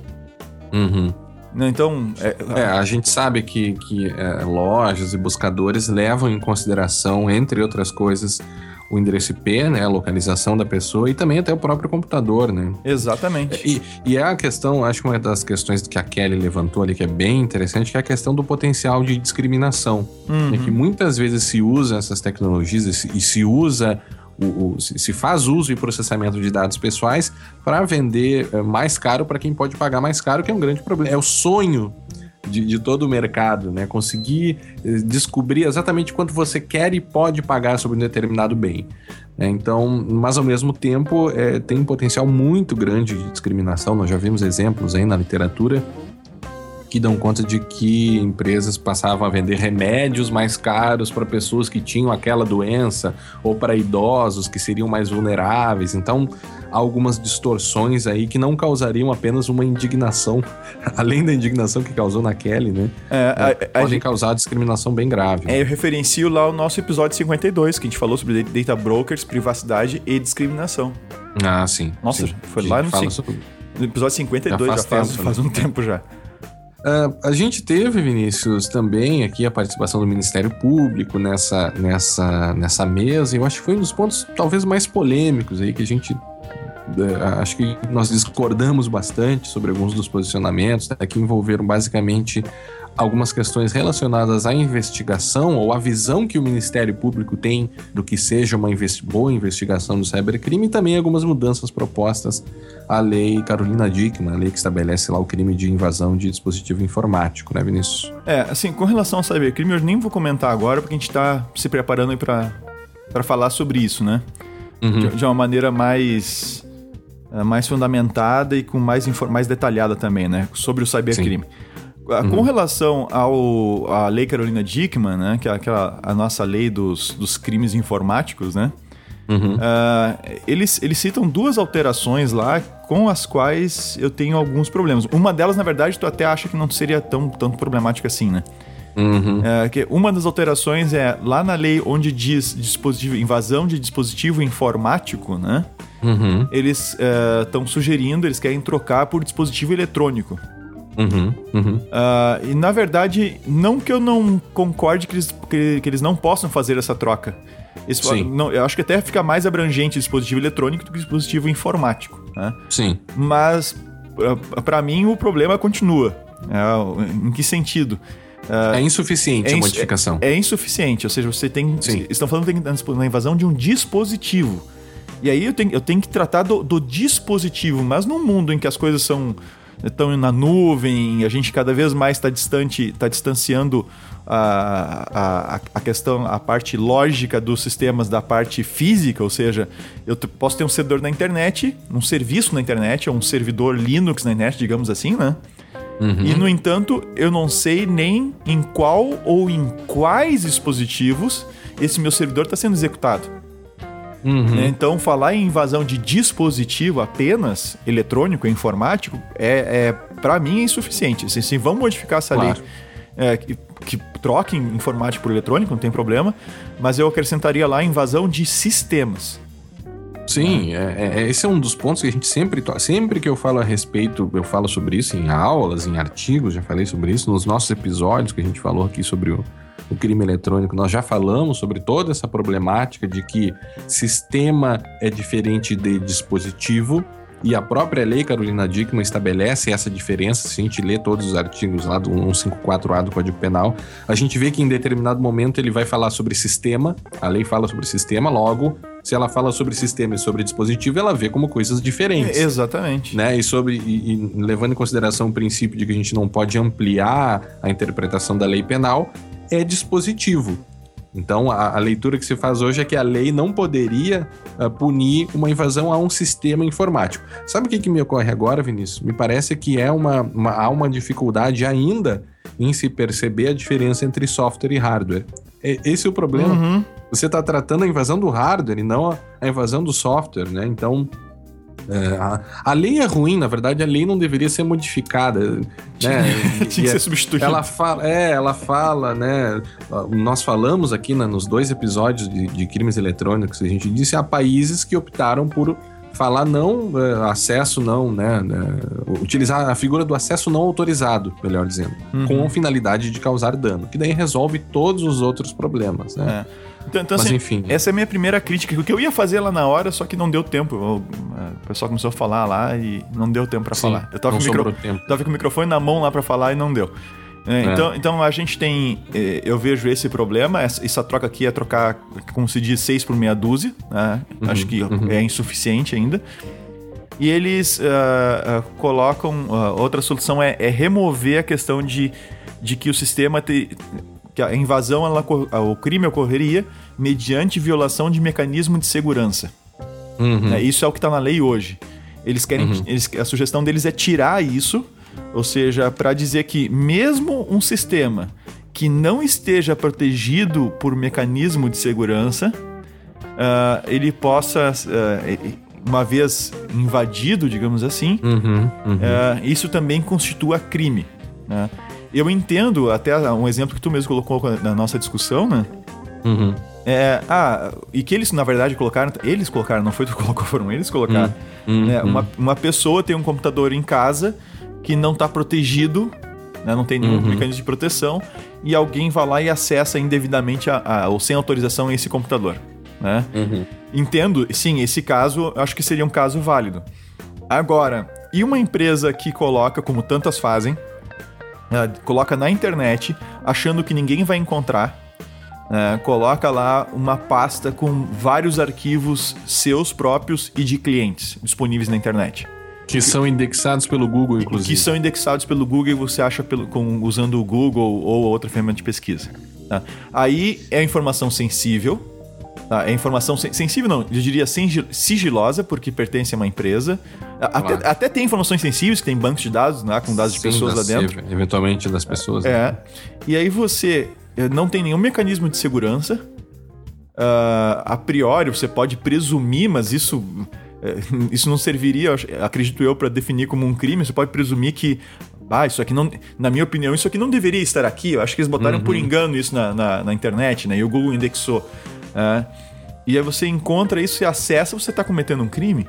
Uhum. Né, Então, é, É, a gente sabe que, que é, lojas e buscadores levam em consideração, entre outras coisas, o endereço IP, né, a localização da pessoa e também até o próprio computador, né? exatamente. E, e é a questão, acho que uma das questões que a Kelly levantou ali que é bem interessante, que é a questão do potencial de discriminação. Uhum. É que muitas vezes se usa essas tecnologias e se, e se usa, o, o- se faz uso e processamento de dados pessoais para vender eh, mais caro para quem pode pagar mais caro, que é um grande problema. É o sonho de, de todo o mercado, né? Conseguir eh, descobrir exatamente quanto você quer e pode pagar sobre um determinado bem. né? Então, mas ao mesmo tempo eh, tem um potencial muito grande de discriminação. Nós já vimos exemplos aí na literatura que dão conta de que empresas passavam a vender remédios mais caros para pessoas que tinham aquela doença ou para idosos que seriam mais vulneráveis. Então, há algumas distorções aí que não causariam apenas uma indignação, além da indignação que causou na Kelly, né? É, a- a Podem gente- causar discriminação bem grave. é, eu referencio lá o nosso episódio 52, que a gente falou sobre data brokers, privacidade e discriminação. Ah, sim. Nossa, sim. foi A lá no cinco- sobre- No episódio 52, já Já faz, faz faz, tempo, né? um tempo já. Ah, a gente teve, Vinícius, também aqui a participação do Ministério Público nessa, nessa, nessa mesa. Eu acho que foi um dos pontos talvez mais polêmicos aí que a gente. eh, acho que nós discordamos bastante sobre alguns dos posicionamentos, né, que envolveram basicamente algumas questões relacionadas à investigação ou à visão que o Ministério Público tem do que seja uma investi- boa investigação do cybercrime e também algumas mudanças propostas à lei Carolina Dickmann, a lei que estabelece lá o crime de invasão de dispositivo informático, né, Vinícius? É, assim, com relação ao cybercrime, eu nem vou comentar agora, porque a gente tá se preparando pra falar sobre isso, né? Uhum. De, de uma maneira mais, eh, mais fundamentada e com mais, mais detalhada também, né? Sobre o cybercrime. Ah, Com relação ao, à lei Carolina Dickmann, né? Que é aquela, a nossa lei dos, dos crimes informáticos, né? Uhum. Uh, eles, eles citam duas alterações lá com as quais eu tenho alguns problemas. Uma delas, na verdade, tu até acha que não seria tão tanto problemática assim, né? Uhum. É, que uma das alterações é lá na lei onde diz dispositivo invasão de dispositivo informático, né? Uhum. Eles estão é, sugerindo, eles querem trocar por dispositivo eletrônico. Uhum, uhum. Uh, e na verdade, não que eu não concorde que eles, que, que eles não possam fazer essa troca. Esse, não, eu acho que até fica mais abrangente dispositivo eletrônico do que dispositivo informático. Né? Sim. Mas, para mim, o problema continua. É, em que sentido? Uh, é insuficiente é a modificação. É, é, insuficiente, ou seja, você tem. Sim. Estão falando na invasão de um dispositivo. E aí eu tenho, eu tenho que tratar do, do dispositivo, mas num mundo em que as coisas são estão na nuvem, a gente cada vez mais está distante, está distanciando a, a, a questão, a parte lógica dos sistemas da parte física, ou seja, eu posso ter um servidor na internet, um serviço na internet, ou um servidor Linux na internet, digamos assim, né? Uhum. E, no entanto, eu não sei nem em qual ou em quais dispositivos esse meu servidor está sendo executado. Uhum. Né? Então, falar em invasão de dispositivo apenas eletrônico, informático, é, é para mim é insuficiente. Assim, assim, vamos modificar essa claro. lei. É, que, que troquem informático por eletrônico, não tem problema, mas eu acrescentaria lá invasão de sistemas. Sim, é, é, esse é um dos pontos que a gente sempre sempre que eu falo a respeito, eu falo sobre isso em aulas, em artigos, já falei sobre isso nos nossos episódios que a gente falou aqui sobre o, o crime eletrônico, nós já falamos sobre toda essa problemática de que sistema é diferente de dispositivo. E a própria lei Carolina Dickman estabelece essa diferença. Se a gente lê todos os artigos lá do 154A do Código Penal, a gente vê que em determinado momento ele vai falar sobre sistema, a lei fala sobre sistema, logo, se ela fala sobre sistema e sobre dispositivo, ela vê como coisas diferentes. É, exatamente. Né? E, sobre, e, e levando em consideração o princípio de que a gente não pode ampliar a interpretação da lei penal, é dispositivo. Então, a, a, leitura que se faz hoje é que a lei não poderia uh, punir uma invasão a um sistema informático. Sabe o que, que me ocorre agora, Vinícius? Me parece que é uma, uma, há uma dificuldade ainda em se perceber a diferença entre software e hardware. É, esse é o problema. Uhum. Você está tratando a invasão do hardware e não a, a invasão do software, né? Então, é, a, a, lei é ruim, na verdade, a lei não deveria ser modificada. Né? Tinha que ser é, substituída. Ela fala, é, ela fala, né? Nós falamos aqui né, nos dois episódios de, de crimes eletrônicos, a gente disse há países que optaram por falar não, é, acesso não, né, né, Utilizar a figura do acesso não autorizado, melhor dizendo, uhum. com a finalidade de causar dano, que daí resolve todos os outros problemas, né? É. Então, então Mas, assim, enfim. Essa é a minha primeira crítica. O que eu ia fazer lá na hora, só que não deu tempo. Eu, o pessoal começou a falar lá e não deu tempo para falar. Eu tava com, micro... tava com o microfone na mão lá para falar e não deu. É, é. Então, então a gente tem. É, eu vejo esse problema. Essa, essa, troca aqui é trocar, como se diz, 6 por meia dúzia. Né? Uhum, Acho que uhum. é insuficiente ainda. E eles uh, uh, colocam. Uh, outra solução é, é, remover a questão de, de que o sistema te, que a invasão, ela, o crime ocorreria mediante violação de mecanismo de segurança. Uhum. É, isso é o que está na lei hoje. Eles querem, uhum. eles, a sugestão deles é tirar isso, ou seja, para dizer que mesmo um sistema que não esteja protegido por mecanismo de segurança, uh, ele possa, uh, uma vez invadido, digamos assim, uhum, uhum. Uh, isso também constitua crime. Né? Eu entendo, até um exemplo que tu mesmo colocou na nossa discussão, né? Uhum. É, ah, e que eles, na verdade, colocaram. Eles colocaram, não foi tu que colocou, foram eles que colocaram. Uhum. Né? Uma, uma pessoa tem um computador em casa que não está protegido, né? não tem nenhum uhum. mecanismo de proteção, e alguém vai lá e acessa indevidamente a, a, ou sem autorização esse computador. Né? Uhum. Entendo, sim, esse caso acho que seria um caso válido. Agora, e uma empresa que coloca, como tantas fazem, ela coloca na internet, achando que ninguém vai encontrar. É, coloca lá uma pasta com vários arquivos seus próprios e de clientes disponíveis na internet. Que são indexados pelo Google, inclusive. Que são indexados pelo Google e você acha pelo, com, usando o Google ou outra ferramenta de pesquisa. Tá? Aí é informação sensível, Tá? É informação sensível, não, eu diria sigilosa, porque pertence a uma empresa. Claro. Até, até, tem informações sensíveis, que tem bancos de dados, né, com dados Sim, de pessoas lá dentro. Eventualmente das pessoas. É. Né? E aí você eh, não tem nenhum mecanismo de segurança. uh, a priori você pode presumir, mas isso é, isso não serviria, acredito eu, para definir como um crime. Você pode presumir que, ah, isso aqui não, na minha opinião, isso aqui não deveria estar aqui. Eu acho que eles botaram uhum. por engano isso na, na, na, internet, né? E o Google indexou. É, e aí você encontra isso e acessa, você está cometendo um crime.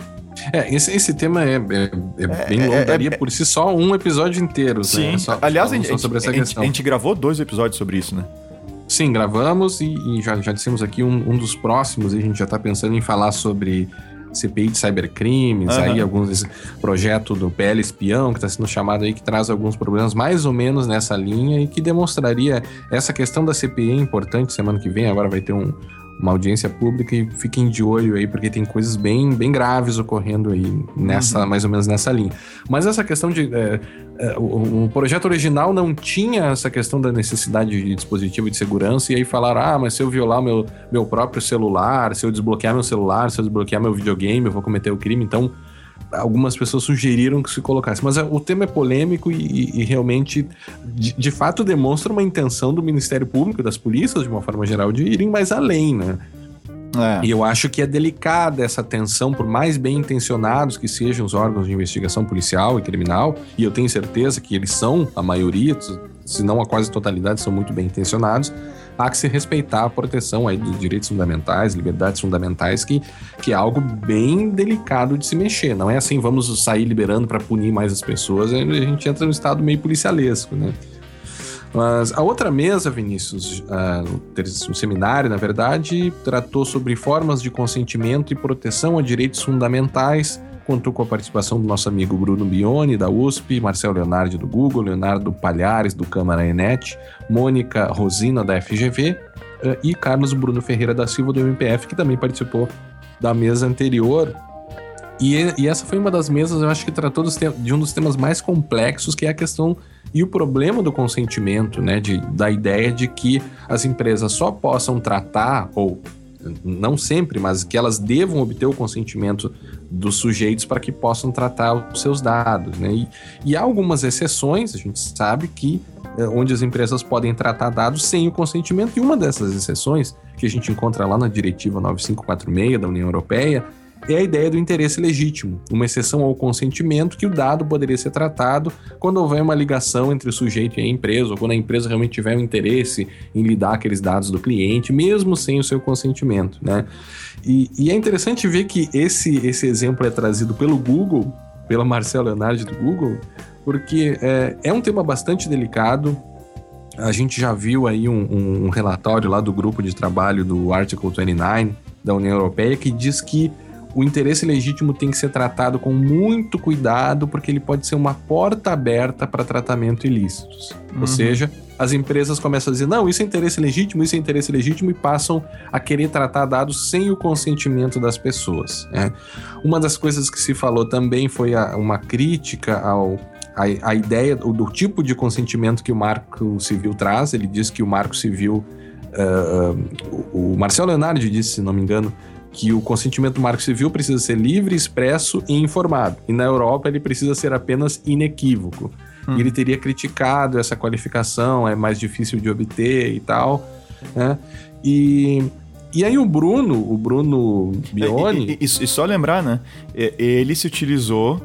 É, esse, esse tema é, é, é, é bem longo, daria por si só um episódio inteiro. Né? Sim, né? só, aliás, a gente, sobre essa a, questão. a gente gravou dois episódios sobre isso, né? Sim, gravamos e, e já, já dissemos aqui um, um dos próximos, e a gente já está pensando em falar sobre CPI de cybercrimes, uhum. aí alguns projeto do PL Espião, que está sendo chamado aí, que traz alguns problemas mais ou menos nessa linha e que demonstraria essa questão da CPI é importante. Semana que vem agora vai ter um, uma audiência pública e fiquem de olho aí, porque tem coisas bem, bem graves ocorrendo aí nessa, uhum. mais ou menos nessa linha. Mas essa questão de. É, é, o, o, projeto original não tinha essa questão da necessidade de dispositivo de segurança, e aí falaram: ah, mas se eu violar meu, meu próprio celular, se eu desbloquear meu celular, se eu desbloquear meu videogame, eu vou cometer o crime, então algumas pessoas sugeriram que se colocasse. Mas é, o tema é polêmico e, e realmente, de, de, fato, demonstra uma intenção do Ministério Público, das polícias, de uma forma geral, de irem mais além, né? É. E eu acho que é delicada essa tensão, por mais bem intencionados que sejam os órgãos de investigação policial e criminal, e eu tenho certeza que eles são, a maioria, se não a quase totalidade, são muito bem intencionados há que se respeitar a proteção aí dos direitos fundamentais, liberdades fundamentais, que, que é algo bem delicado de se mexer. Não é assim, vamos sair liberando para punir mais as pessoas, a gente entra num estado meio policialesco, né? Mas a outra mesa, Vinícius, uh, um seminário, na verdade, tratou sobre formas de consentimento e proteção a direitos fundamentais contou com a participação do nosso amigo Bruno Bione, da USP, Marcelo Leonardo, do Google, Leonardo Palhares, do Câmara Enet, Mônica Rosina, da FGV, eh, e Carlos Bruno Ferreira da Silva, do MPF, que também participou da mesa anterior. E, e essa foi uma das mesas, eu acho que tratou de um dos temas mais complexos, que é a questão e o problema do consentimento, né? De, da ideia de que as empresas só possam tratar, ou não sempre, mas que elas devam obter o consentimento dos sujeitos para que possam tratar os seus dados. Né? E, e há algumas exceções, a gente sabe que é, onde as empresas podem tratar dados sem o consentimento, e uma dessas exceções, que a gente encontra lá na Diretiva 9546 da União Europeia, é a ideia do interesse legítimo, uma exceção ao consentimento que o dado poderia ser tratado quando houver uma ligação entre o sujeito e a empresa, ou quando a empresa realmente tiver um interesse em lidar aqueles dados do cliente, mesmo sem o seu consentimento, né? E, e é interessante ver que esse, esse exemplo é trazido pelo Google, pela Marcela Leonardo do Google, porque é, é um tema bastante delicado, a gente já viu aí um, um, relatório lá do grupo de trabalho do Article 29 da União Europeia que diz que o interesse legítimo tem que ser tratado com muito cuidado, porque ele pode ser uma porta aberta para tratamento ilícitos. Uhum. Ou seja, as empresas começam a dizer: não, isso é interesse legítimo, isso é interesse legítimo, e passam a querer tratar dados sem o consentimento das pessoas. Né? Uma das coisas que se falou também foi a, uma crítica ao. A, a ideia do, tipo de consentimento que o Marco Civil traz, ele diz que o Marco Civil Uh, o Marcelo Leonardo disse, se não me engano, que o consentimento do marco civil precisa ser livre, expresso e informado. E na Europa ele precisa ser apenas inequívoco. Hum. E ele teria criticado essa qualificação, é mais difícil de obter e tal. Né? E, e aí o Bruno, o Bruno Bione... É, e, e, e só lembrar, né? Ele se utilizou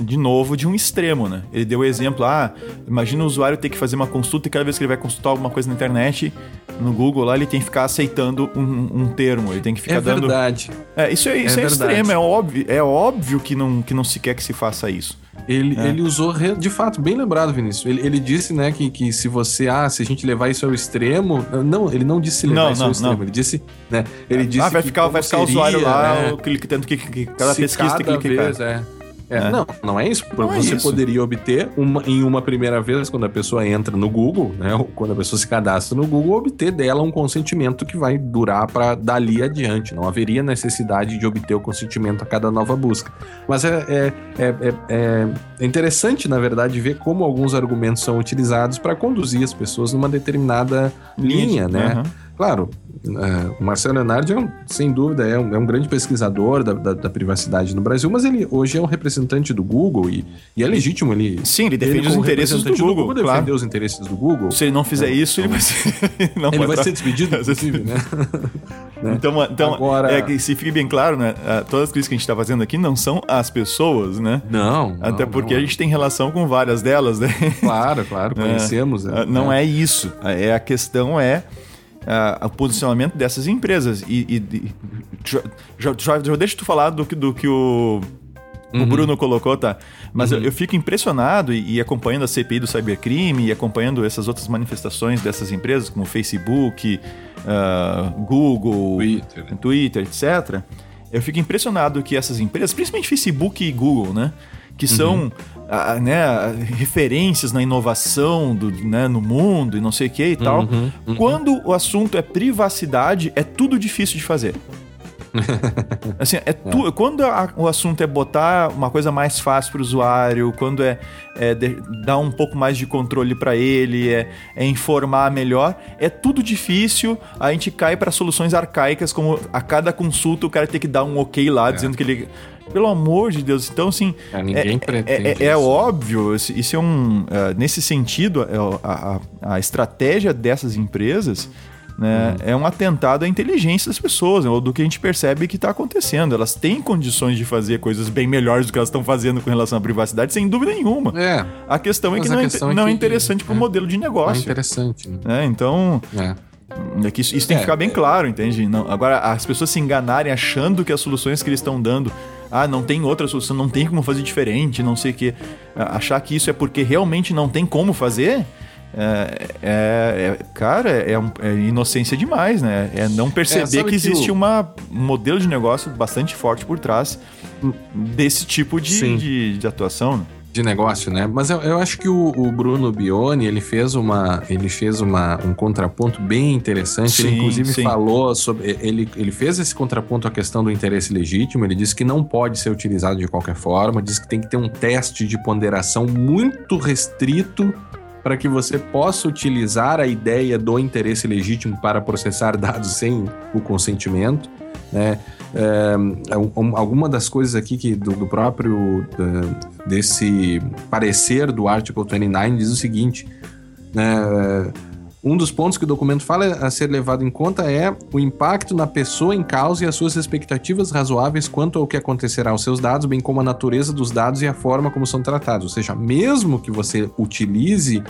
de novo, de um extremo, né? Ele deu o exemplo, ah, imagina o usuário ter que fazer uma consulta e cada vez que ele vai consultar alguma coisa na internet, no Google lá, ele tem que ficar aceitando um, um termo, ele tem que ficar é dando... Verdade. É, isso é, isso é, é extremo, é óbvio, é óbvio que não, que não se quer que se faça isso. Ele, é. ele usou, de fato, bem lembrado, Vinícius. Ele, ele disse, né, que, que se você, ah, se a gente levar isso ao extremo. Não, ele não disse levar não, isso não, ao extremo. Não. Ele disse, né? Ele ah, disse. Ah, vai ficar, vai ficar o usuário lá, né? clicando que, que, cada pesquisa tem que clicar. Vez, é. É, né? Não, não é isso. Não é você é isso. poderia obter uma, em uma primeira vez, quando a pessoa entra no Google, né? Ou quando a pessoa se cadastra no Google, obter dela um consentimento que vai durar para dali adiante. Não haveria necessidade de obter o consentimento a cada nova busca. Mas é, é, é, é, é interessante, na verdade, ver como alguns argumentos são utilizados para conduzir as pessoas numa determinada linha, né? Uhum. Claro, é, o Marcelo Leonardo, é um, sem dúvida, é um, é um grande pesquisador da, da, da, privacidade no Brasil, mas ele hoje é um representante do Google e, e é legítimo ele. Sim, ele defende ele, os interesses do Google. Do Google claro. defender os interesses do Google. Se ele não fizer é, isso, ele vai ser. Não ele vai ser despedido, inclusive, né? né? Então, então Agora... é que se fique bem claro, né? Todas as críticas que a gente está fazendo aqui não são as pessoas, né? Não. Até não, porque não. a gente tem relação com várias delas, né? Claro, claro, conhecemos. É, não é isso. É a questão é uh, o posicionamento dessas empresas. E, e, já, já, já deixa tu falar do, do que o, uhum. o Bruno colocou, tá? Mas uhum. eu, eu, fico impressionado e, e, acompanhando a CPI do cybercrime e acompanhando essas outras manifestações dessas empresas, como Facebook, uh, Google, Twitter. Twitter, etc. Eu fico impressionado que essas empresas, principalmente Facebook e Google, né? Que são uhum a, né, referências na inovação do, né, no mundo e não sei o que e tal. Uhum, uhum. Quando o assunto é privacidade, é tudo difícil de fazer. assim, é tu, é. quando a, o assunto é botar uma coisa mais fácil para o usuário, quando é, é de, dar um pouco mais de controle para ele, é, é, informar melhor, é tudo difícil. A gente cai para soluções arcaicas, como a cada consulta o cara tem que dar um ok lá, é. dizendo que ele pelo amor de Deus. Então, assim. É, ninguém é, pretende. É, é óbvio, isso é um. Uh, nesse sentido, é a, a, a, estratégia dessas empresas. Né, hum. É um atentado à inteligência das pessoas, né, ou do que a gente percebe que está acontecendo. Elas têm condições de fazer coisas bem melhores do que elas estão fazendo com relação à privacidade, sem dúvida nenhuma. É. A questão é que não, é, é não é interessante para o modelo de negócio. É interessante. Né? então. É. É que isso, isso tem que ficar bem claro, entende? Não, agora, as pessoas se enganarem achando que as soluções que eles estão dando ah, não tem outra solução, não tem como fazer diferente, não sei o que. Achar que isso é porque realmente não tem como fazer. É, é, é cara, é, é, inocência demais, né? É não perceber é, que existe que o... uma, um modelo de negócio bastante forte por trás desse tipo de, de, de, atuação. De negócio, né? Mas eu, eu acho que o, o, Bruno Bione, ele fez uma, ele fez uma, um contraponto bem interessante. Sim, ele inclusive sim. falou sobre, ele, ele fez esse contraponto à questão do interesse legítimo. Ele disse que não pode ser utilizado de qualquer forma. Diz que tem que ter um teste de ponderação muito restrito para que você possa utilizar a ideia do interesse legítimo para processar dados sem o consentimento, né? É, alguma das coisas aqui que do, do próprio desse parecer do artigo 29 diz o seguinte, né? Um dos pontos que o documento fala a ser levado em conta é o impacto na pessoa em causa e as suas expectativas razoáveis quanto ao que acontecerá aos seus dados, bem como a natureza dos dados e a forma como são tratados. Ou seja, mesmo que você utilize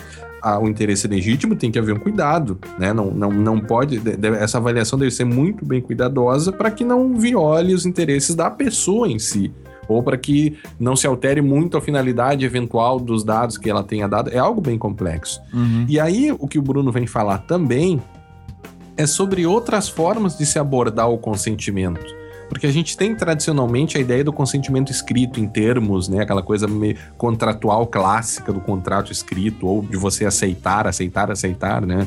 o interesse legítimo, tem que haver um cuidado, né? Não, não, não pode. Deve, essa avaliação deve ser muito bem cuidadosa para que não viole os interesses da pessoa em si ou para que não se altere muito a finalidade eventual dos dados que ela tenha dado. É algo bem complexo. Uhum. E aí, o que o Bruno vem falar também é sobre outras formas de se abordar o consentimento. Porque a gente tem tradicionalmente a ideia do consentimento escrito em termos, né? Aquela coisa meio contratual clássica do contrato escrito, ou de você aceitar, aceitar, aceitar, né?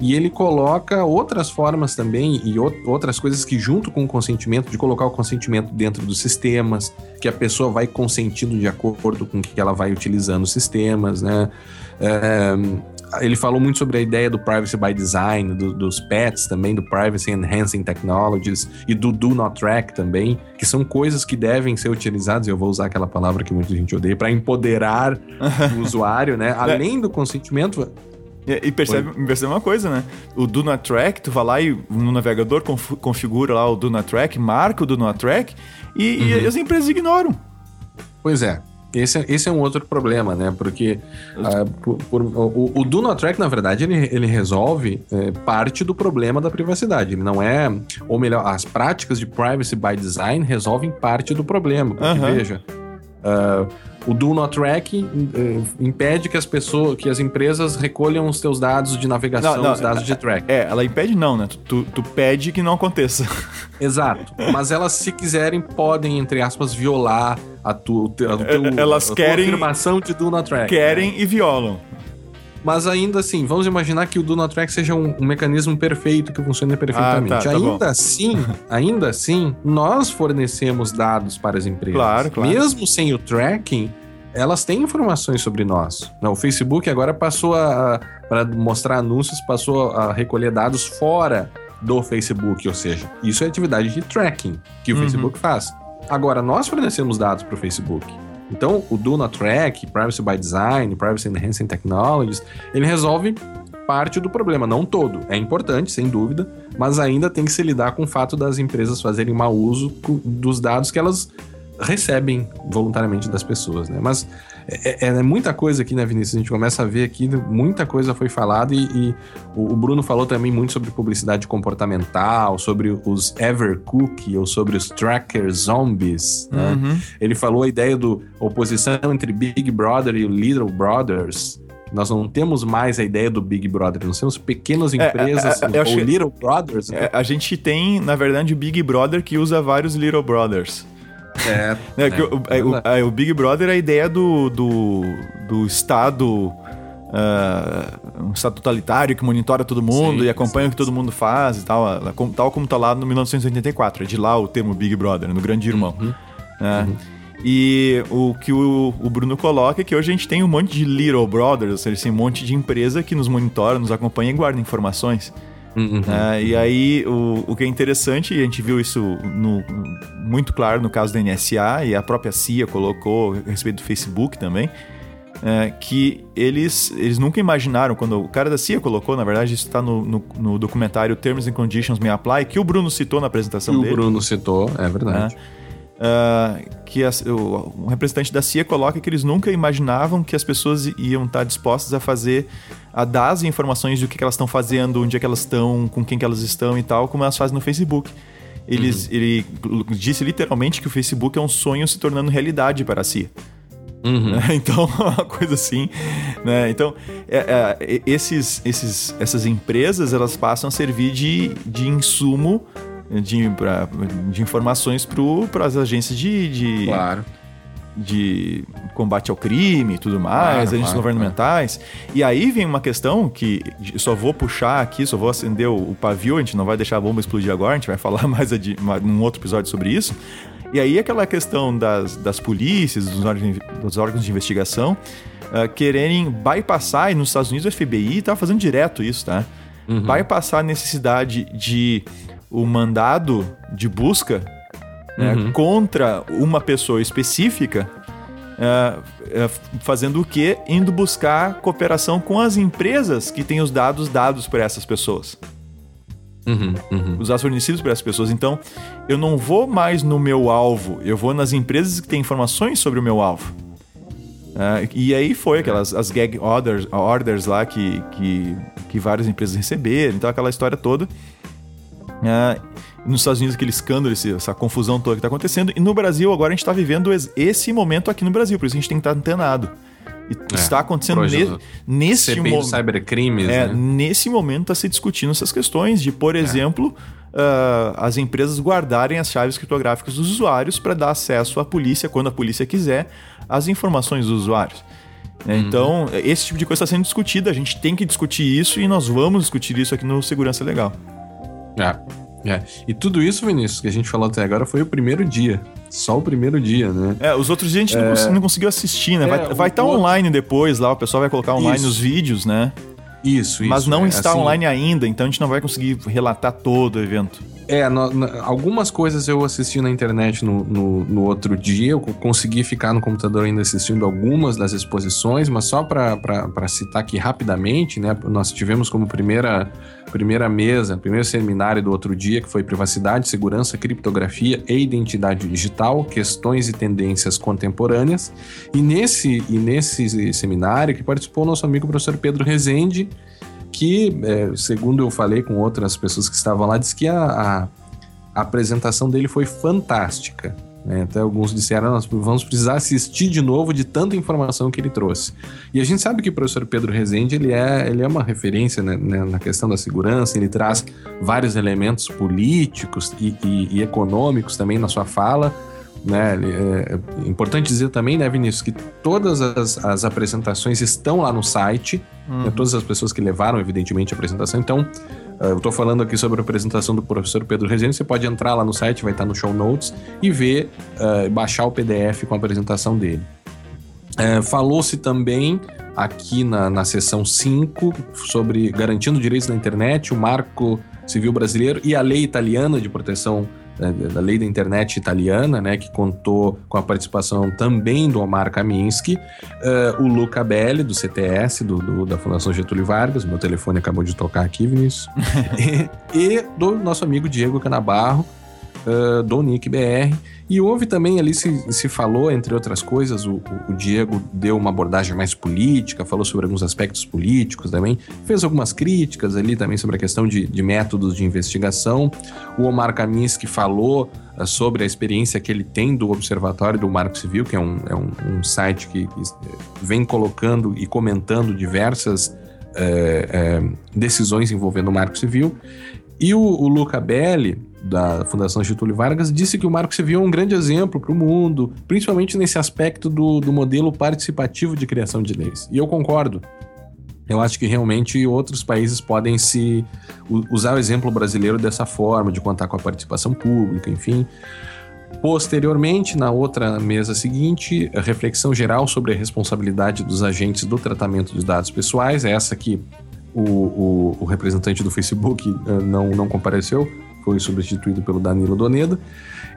E ele coloca outras formas também e outras coisas que, junto com o consentimento, de colocar o consentimento dentro dos sistemas, que a pessoa vai consentindo de acordo com que ela vai utilizando os sistemas, né? É, ele falou muito sobre a ideia do privacy by design, do, dos PETs também, do privacy enhancing technologies e do do not track também, que são coisas que devem ser utilizadas, eu vou usar aquela palavra que muita gente odeia, para empoderar o usuário, né? É. Além do consentimento, e, percebe, percebe uma coisa, né? O Do Not Track, tu vai lá e no navegador conf, configura lá o Do Not Track, marca o Do Not Track e, uhum. e as empresas ignoram. Pois é. Esse, é, esse é um outro problema, né? Porque uh, por, por, o, o Do Not Track, na verdade, ele, ele resolve é, parte do problema da privacidade. Ele não é. Ou melhor, as práticas de privacy by design resolvem parte do problema. Porque, uhum. veja. Uh, o Do Not Track uh, impede que as pessoas, que as empresas recolham os teus dados de navegação, não, não, os dados de track. É, ela impede não, né? Tu, tu pede que não aconteça. Exato. Mas elas, se quiserem, podem, entre aspas, violar a, tu, a, teu, elas a querem, afirmação de Do Not Track. Querem né? e violam. Mas ainda assim, vamos imaginar que o Do Not Track seja um, um mecanismo perfeito que funcione perfeitamente. Ah, tá, tá ainda bom. assim, ainda assim, nós fornecemos dados para as empresas. Claro, claro. Mesmo sem o tracking, elas têm informações sobre nós. O Facebook agora passou a, para mostrar anúncios, passou a recolher dados fora do Facebook, ou seja, isso é atividade de tracking que o uhum. Facebook faz. Agora, nós fornecemos dados para o Facebook. Então, o Do Not Track, Privacy by Design, Privacy Enhancing Technologies, ele resolve parte do problema, não todo. É importante, sem dúvida, mas ainda tem que se lidar com o fato das empresas fazerem mau uso dos dados que elas recebem voluntariamente das pessoas, né? Mas é, é, é, muita coisa aqui, né, Vinícius? A gente começa a ver aqui, muita coisa foi falada e, e o, o, Bruno falou também muito sobre publicidade comportamental, sobre os Evercook ou sobre os Tracker Zombies, né? Uhum. Ele falou a ideia do oposição entre Big Brother e Little Brothers, nós não temos mais a ideia do Big Brother, nós temos pequenas é, empresas, é, é, ou Little Brothers. Né? a gente tem, na verdade, o Big Brother que usa vários Little Brothers. É. é, é, o, é, o, é, o, Big Brother é a ideia do, do, do Estado. Uh, um estado totalitário que monitora todo mundo sim, e acompanha sim, o que todo mundo faz e tal, tal como tá lá no 1984. É de lá o termo Big Brother, no Grande Irmão. Uhum. Né? Uhum. E o que o, o, Bruno coloca é que hoje a gente tem um monte de Little Brothers, ou seja, assim, um monte de empresa que nos monitora, nos acompanha e guarda informações. Uhum. Uh, e aí, o, o que é interessante, e a gente viu isso no, muito claro no caso da NSA, e a própria CIA colocou a respeito do Facebook também, é, que eles, eles nunca imaginaram, quando o cara da CIA colocou, na verdade, isso está no, no, no, documentário Terms and Conditions May Apply, que o Bruno citou na apresentação que dele. o Bruno citou, é verdade. Uh, que a, o, um representante da CIA coloca que eles nunca imaginavam que as pessoas iam estar dispostas a fazer, a dar as informações do que, que elas estão fazendo, onde é que elas estão, com quem que elas estão e tal, como elas fazem no Facebook. Eles, uhum. Ele disse literalmente que o Facebook é um sonho se tornando realidade para a CIA. Uhum. Então, uma coisa assim, né? Então, é, é, esses, esses, essas empresas elas passam a servir de, de insumo de, pra, de informações para as agências de, de, claro. de combate ao crime e tudo mais, claro, agências claro, governamentais. E aí vem uma questão que só vou puxar aqui, só vou acender o, o, pavio, a gente não vai deixar a bomba explodir agora, a gente vai falar mais adi, num outro episódio sobre isso. E aí aquela questão das, das polícias, dos órgãos, dos órgãos de investigação, uh, quererem bypassar, e nos Estados Unidos o FBI está fazendo direto isso, tá? Uhum. Bypassar a necessidade de o mandado de busca né, uhum. contra uma pessoa específica, é, é, fazendo o quê? Indo buscar cooperação com as empresas que têm os dados dados para essas pessoas. Uhum, uhum. Os dados fornecidos para essas pessoas. Então, eu não vou mais no meu alvo, eu vou nas empresas que têm informações sobre o meu alvo. Uh, e aí foi aquelas as gag orders, orders lá que, que, que várias empresas receberam, então aquela história toda. É, nos Estados Unidos, aquele escândalo, essa confusão toda que está acontecendo. E no Brasil, agora a gente está vivendo esse momento aqui no Brasil, por isso a gente tem que estar antenado. E é, está acontecendo ne nesse momento. cybercrimes, é, né? Nesse momento está se discutindo essas questões de, por é. exemplo, uh, as empresas guardarem as chaves criptográficas dos usuários para dar acesso à polícia, quando a polícia quiser, às informações dos usuários. Uhum. Então, esse tipo de coisa está sendo discutida, a gente tem que discutir isso e nós vamos discutir isso aqui no Segurança Legal. É. É. E tudo isso, Vinícius, que a gente falou até agora foi o primeiro dia. Só o primeiro dia, né? É, os outros dias a gente é... não, cons não, conseguiu assistir, né? É, vai estar tá online depois lá, o pessoal vai colocar online isso. os vídeos, né? Isso, isso. Mas não é, está assim... online ainda, então a gente não vai conseguir relatar todo o evento. É, no, no, algumas coisas eu assisti na internet no, no, no, outro dia, eu consegui ficar no computador ainda assistindo algumas das exposições, mas só para citar aqui rapidamente, né? Nós tivemos como primeira, primeira mesa, primeiro seminário do outro dia, que foi Privacidade, Segurança, Criptografia e Identidade Digital, Questões e Tendências Contemporâneas. E nesse, e nesse seminário que participou o nosso amigo professor Pedro Rezende, que, é, segundo eu falei com outras pessoas que estavam lá, disse que a, a, a apresentação dele foi fantástica. Né? Até alguns disseram, nós vamos precisar assistir de novo de tanta informação que ele trouxe. E a gente sabe que o professor Pedro Rezende, ele é, ele é uma referência né, né na questão da segurança, ele traz vários elementos políticos e, e, e econômicos também na sua fala, né? É, é importante dizer também, né, Vinícius, que todas as, as apresentações estão lá no site, uhum. né, todas as pessoas que levaram, evidentemente, a apresentação. Então, eu estou falando aqui sobre a apresentação do professor Pedro Rezende, você pode entrar lá no site, vai estar no show notes, e ver, uh, baixar o PDF com a apresentação dele. É, Falou-se também aqui na, na seção 5 sobre garantindo direitos na internet, o marco civil brasileiro e a lei italiana de proteção da lei da internet italiana, né, que contou com a participação também do Omar Kaminski, uh, o Luca Belli, do CTS, do, do, da Fundação Getúlio Vargas, meu telefone acabou de tocar aqui, Vinícius, e, e, do nosso amigo Diego Canabarro, uh, do Nick BR, e houve também ali, se, se falou, entre outras coisas, o, o, Diego deu uma abordagem mais política, falou sobre alguns aspectos políticos também, fez algumas críticas ali também sobre a questão de, de métodos de investigação. O Omar Kaminsky falou uh, sobre a experiência que ele tem do Observatório do Marco Civil, que é um, é um, um site que, que, vem colocando e comentando diversas uh, uh, decisões envolvendo o Marco Civil. E o, o Luca Belli, da Fundação Getúlio Vargas, disse que o Marco Civil é um grande exemplo para o mundo, principalmente nesse aspecto do, do modelo participativo de criação de leis. E eu concordo. Eu acho que realmente outros países podem se usar o exemplo brasileiro dessa forma, de contar com a participação pública, enfim. Posteriormente, na outra mesa seguinte, a reflexão geral sobre a responsabilidade dos agentes do tratamento de dados pessoais, é essa que o, o, o representante do Facebook uh, não, não compareceu, foi substituído pelo Danilo Doneda.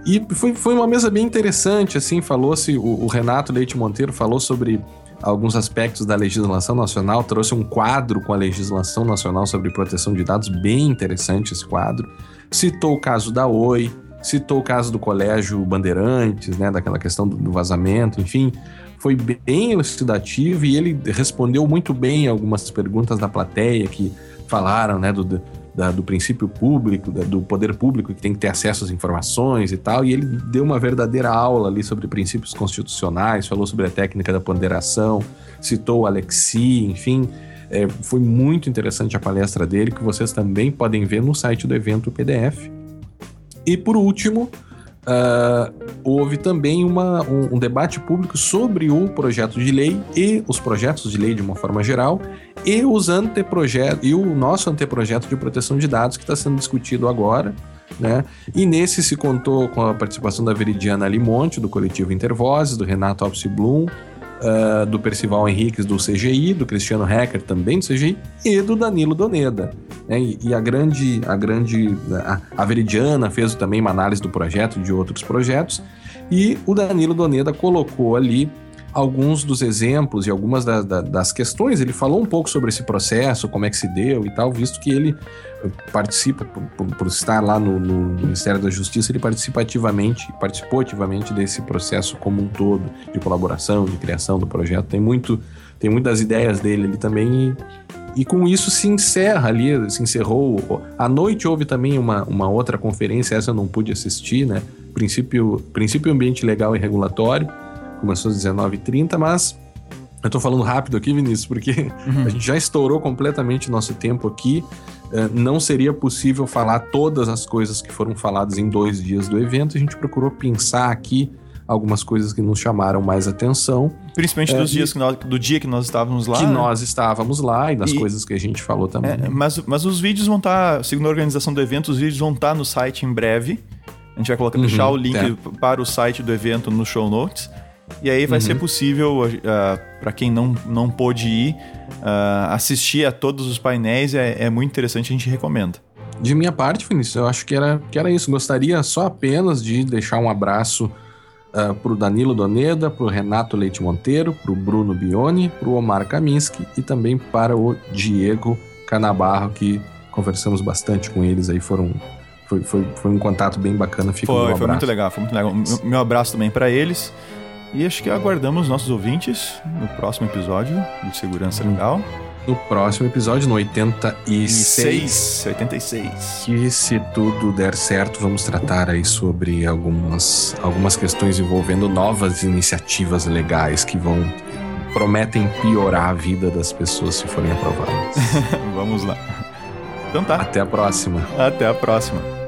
E foi, foi uma mesa bem interessante, assim, falou-se, o, o, Renato Leite Monteiro falou sobre alguns aspectos da legislação nacional, trouxe um quadro com a legislação nacional sobre proteção de dados, bem interessante esse quadro. Citou o caso da Oi, citou o caso do Colégio Bandeirantes, né, daquela questão do, do vazamento, enfim, foi bem elucidativo e ele respondeu muito bem algumas perguntas da plateia que falaram, né, do, da, do princípio público, da, do poder público que tem que ter acesso às informações e tal, e ele deu uma verdadeira aula ali sobre princípios constitucionais, falou sobre a técnica da ponderação, citou o Alexi, enfim, é, foi muito interessante a palestra dele, que vocês também podem ver no site do evento PDF. E por último, Uh, houve também uma, um, um, debate público sobre o projeto de lei e os projetos de lei de uma forma geral e os anteprojetos e o nosso anteprojeto de proteção de dados que está sendo discutido agora. Né? E nesse se contou com a participação da Veridiana Limonte, do coletivo Intervozes, do Renato Alves Blum, uh, do Percival Henriques do CGI, do Cristiano Hecker também do CGI e do Danilo Doneda. Né? E, e, a grande, a grande, a, a Veridiana fez também uma análise do projeto de outros projetos e o Danilo Doneda colocou ali alguns dos exemplos e algumas da, da, das questões. Ele falou um pouco sobre esse processo, como é que se deu e tal, visto que ele participa, por, por, por estar lá no, no, Ministério da Justiça, ele participa ativamente, participou ativamente desse processo como um todo, de colaboração, de criação do projeto. Tem muito, tem muitas ideias dele ali também e, e com isso se encerra ali, se encerrou. À noite houve também uma, uma outra conferência, essa eu não pude assistir, né? Princípio, princípio ambiente legal e regulatório, começou às 19h30, mas eu tô falando rápido aqui, Vinícius, porque uhum. a gente já estourou completamente o nosso tempo aqui. Uh, não seria possível falar todas as coisas que foram faladas em dois dias do evento. A gente procurou pensar aqui algumas coisas que nos chamaram mais atenção. Principalmente dos é, dias nós, do dia que nós estávamos lá. Que né? nós estávamos lá e das e, coisas que a gente falou também. É, mas, mas os vídeos vão estar, tá, segundo a organização do evento, os vídeos vão estar tá no site em breve. A gente vai colocar, uhum, deixar o link é. para o site do evento no show notes. E aí vai uhum. ser possível, uh, ah, para quem não, não pôde ir, uh, assistir a todos os painéis. É, é muito interessante, a gente recomenda. De minha parte, Vinícius, eu acho que era, que era isso. Gostaria só apenas de deixar um abraço uh, para o Danilo Doneda, para o Renato Leite Monteiro, para o Bruno Bione, para o Omar Kaminski e também para o Diego Canabarro, que conversamos bastante com eles aí. Foram, foi, foi, foi um contato bem bacana. Fica foi, um foi muito legal, foi muito legal. Meu, meu abraço também para eles. E acho que aguardamos nossos ouvintes no próximo episódio de Segurança Legal. No próximo episódio, no 86. 86. Que se tudo der certo, vamos tratar aí sobre algumas, algumas questões envolvendo novas iniciativas legais que vão prometem piorar a vida das pessoas se forem aprovadas. vamos lá. Então tá. Até a próxima. Até a próxima.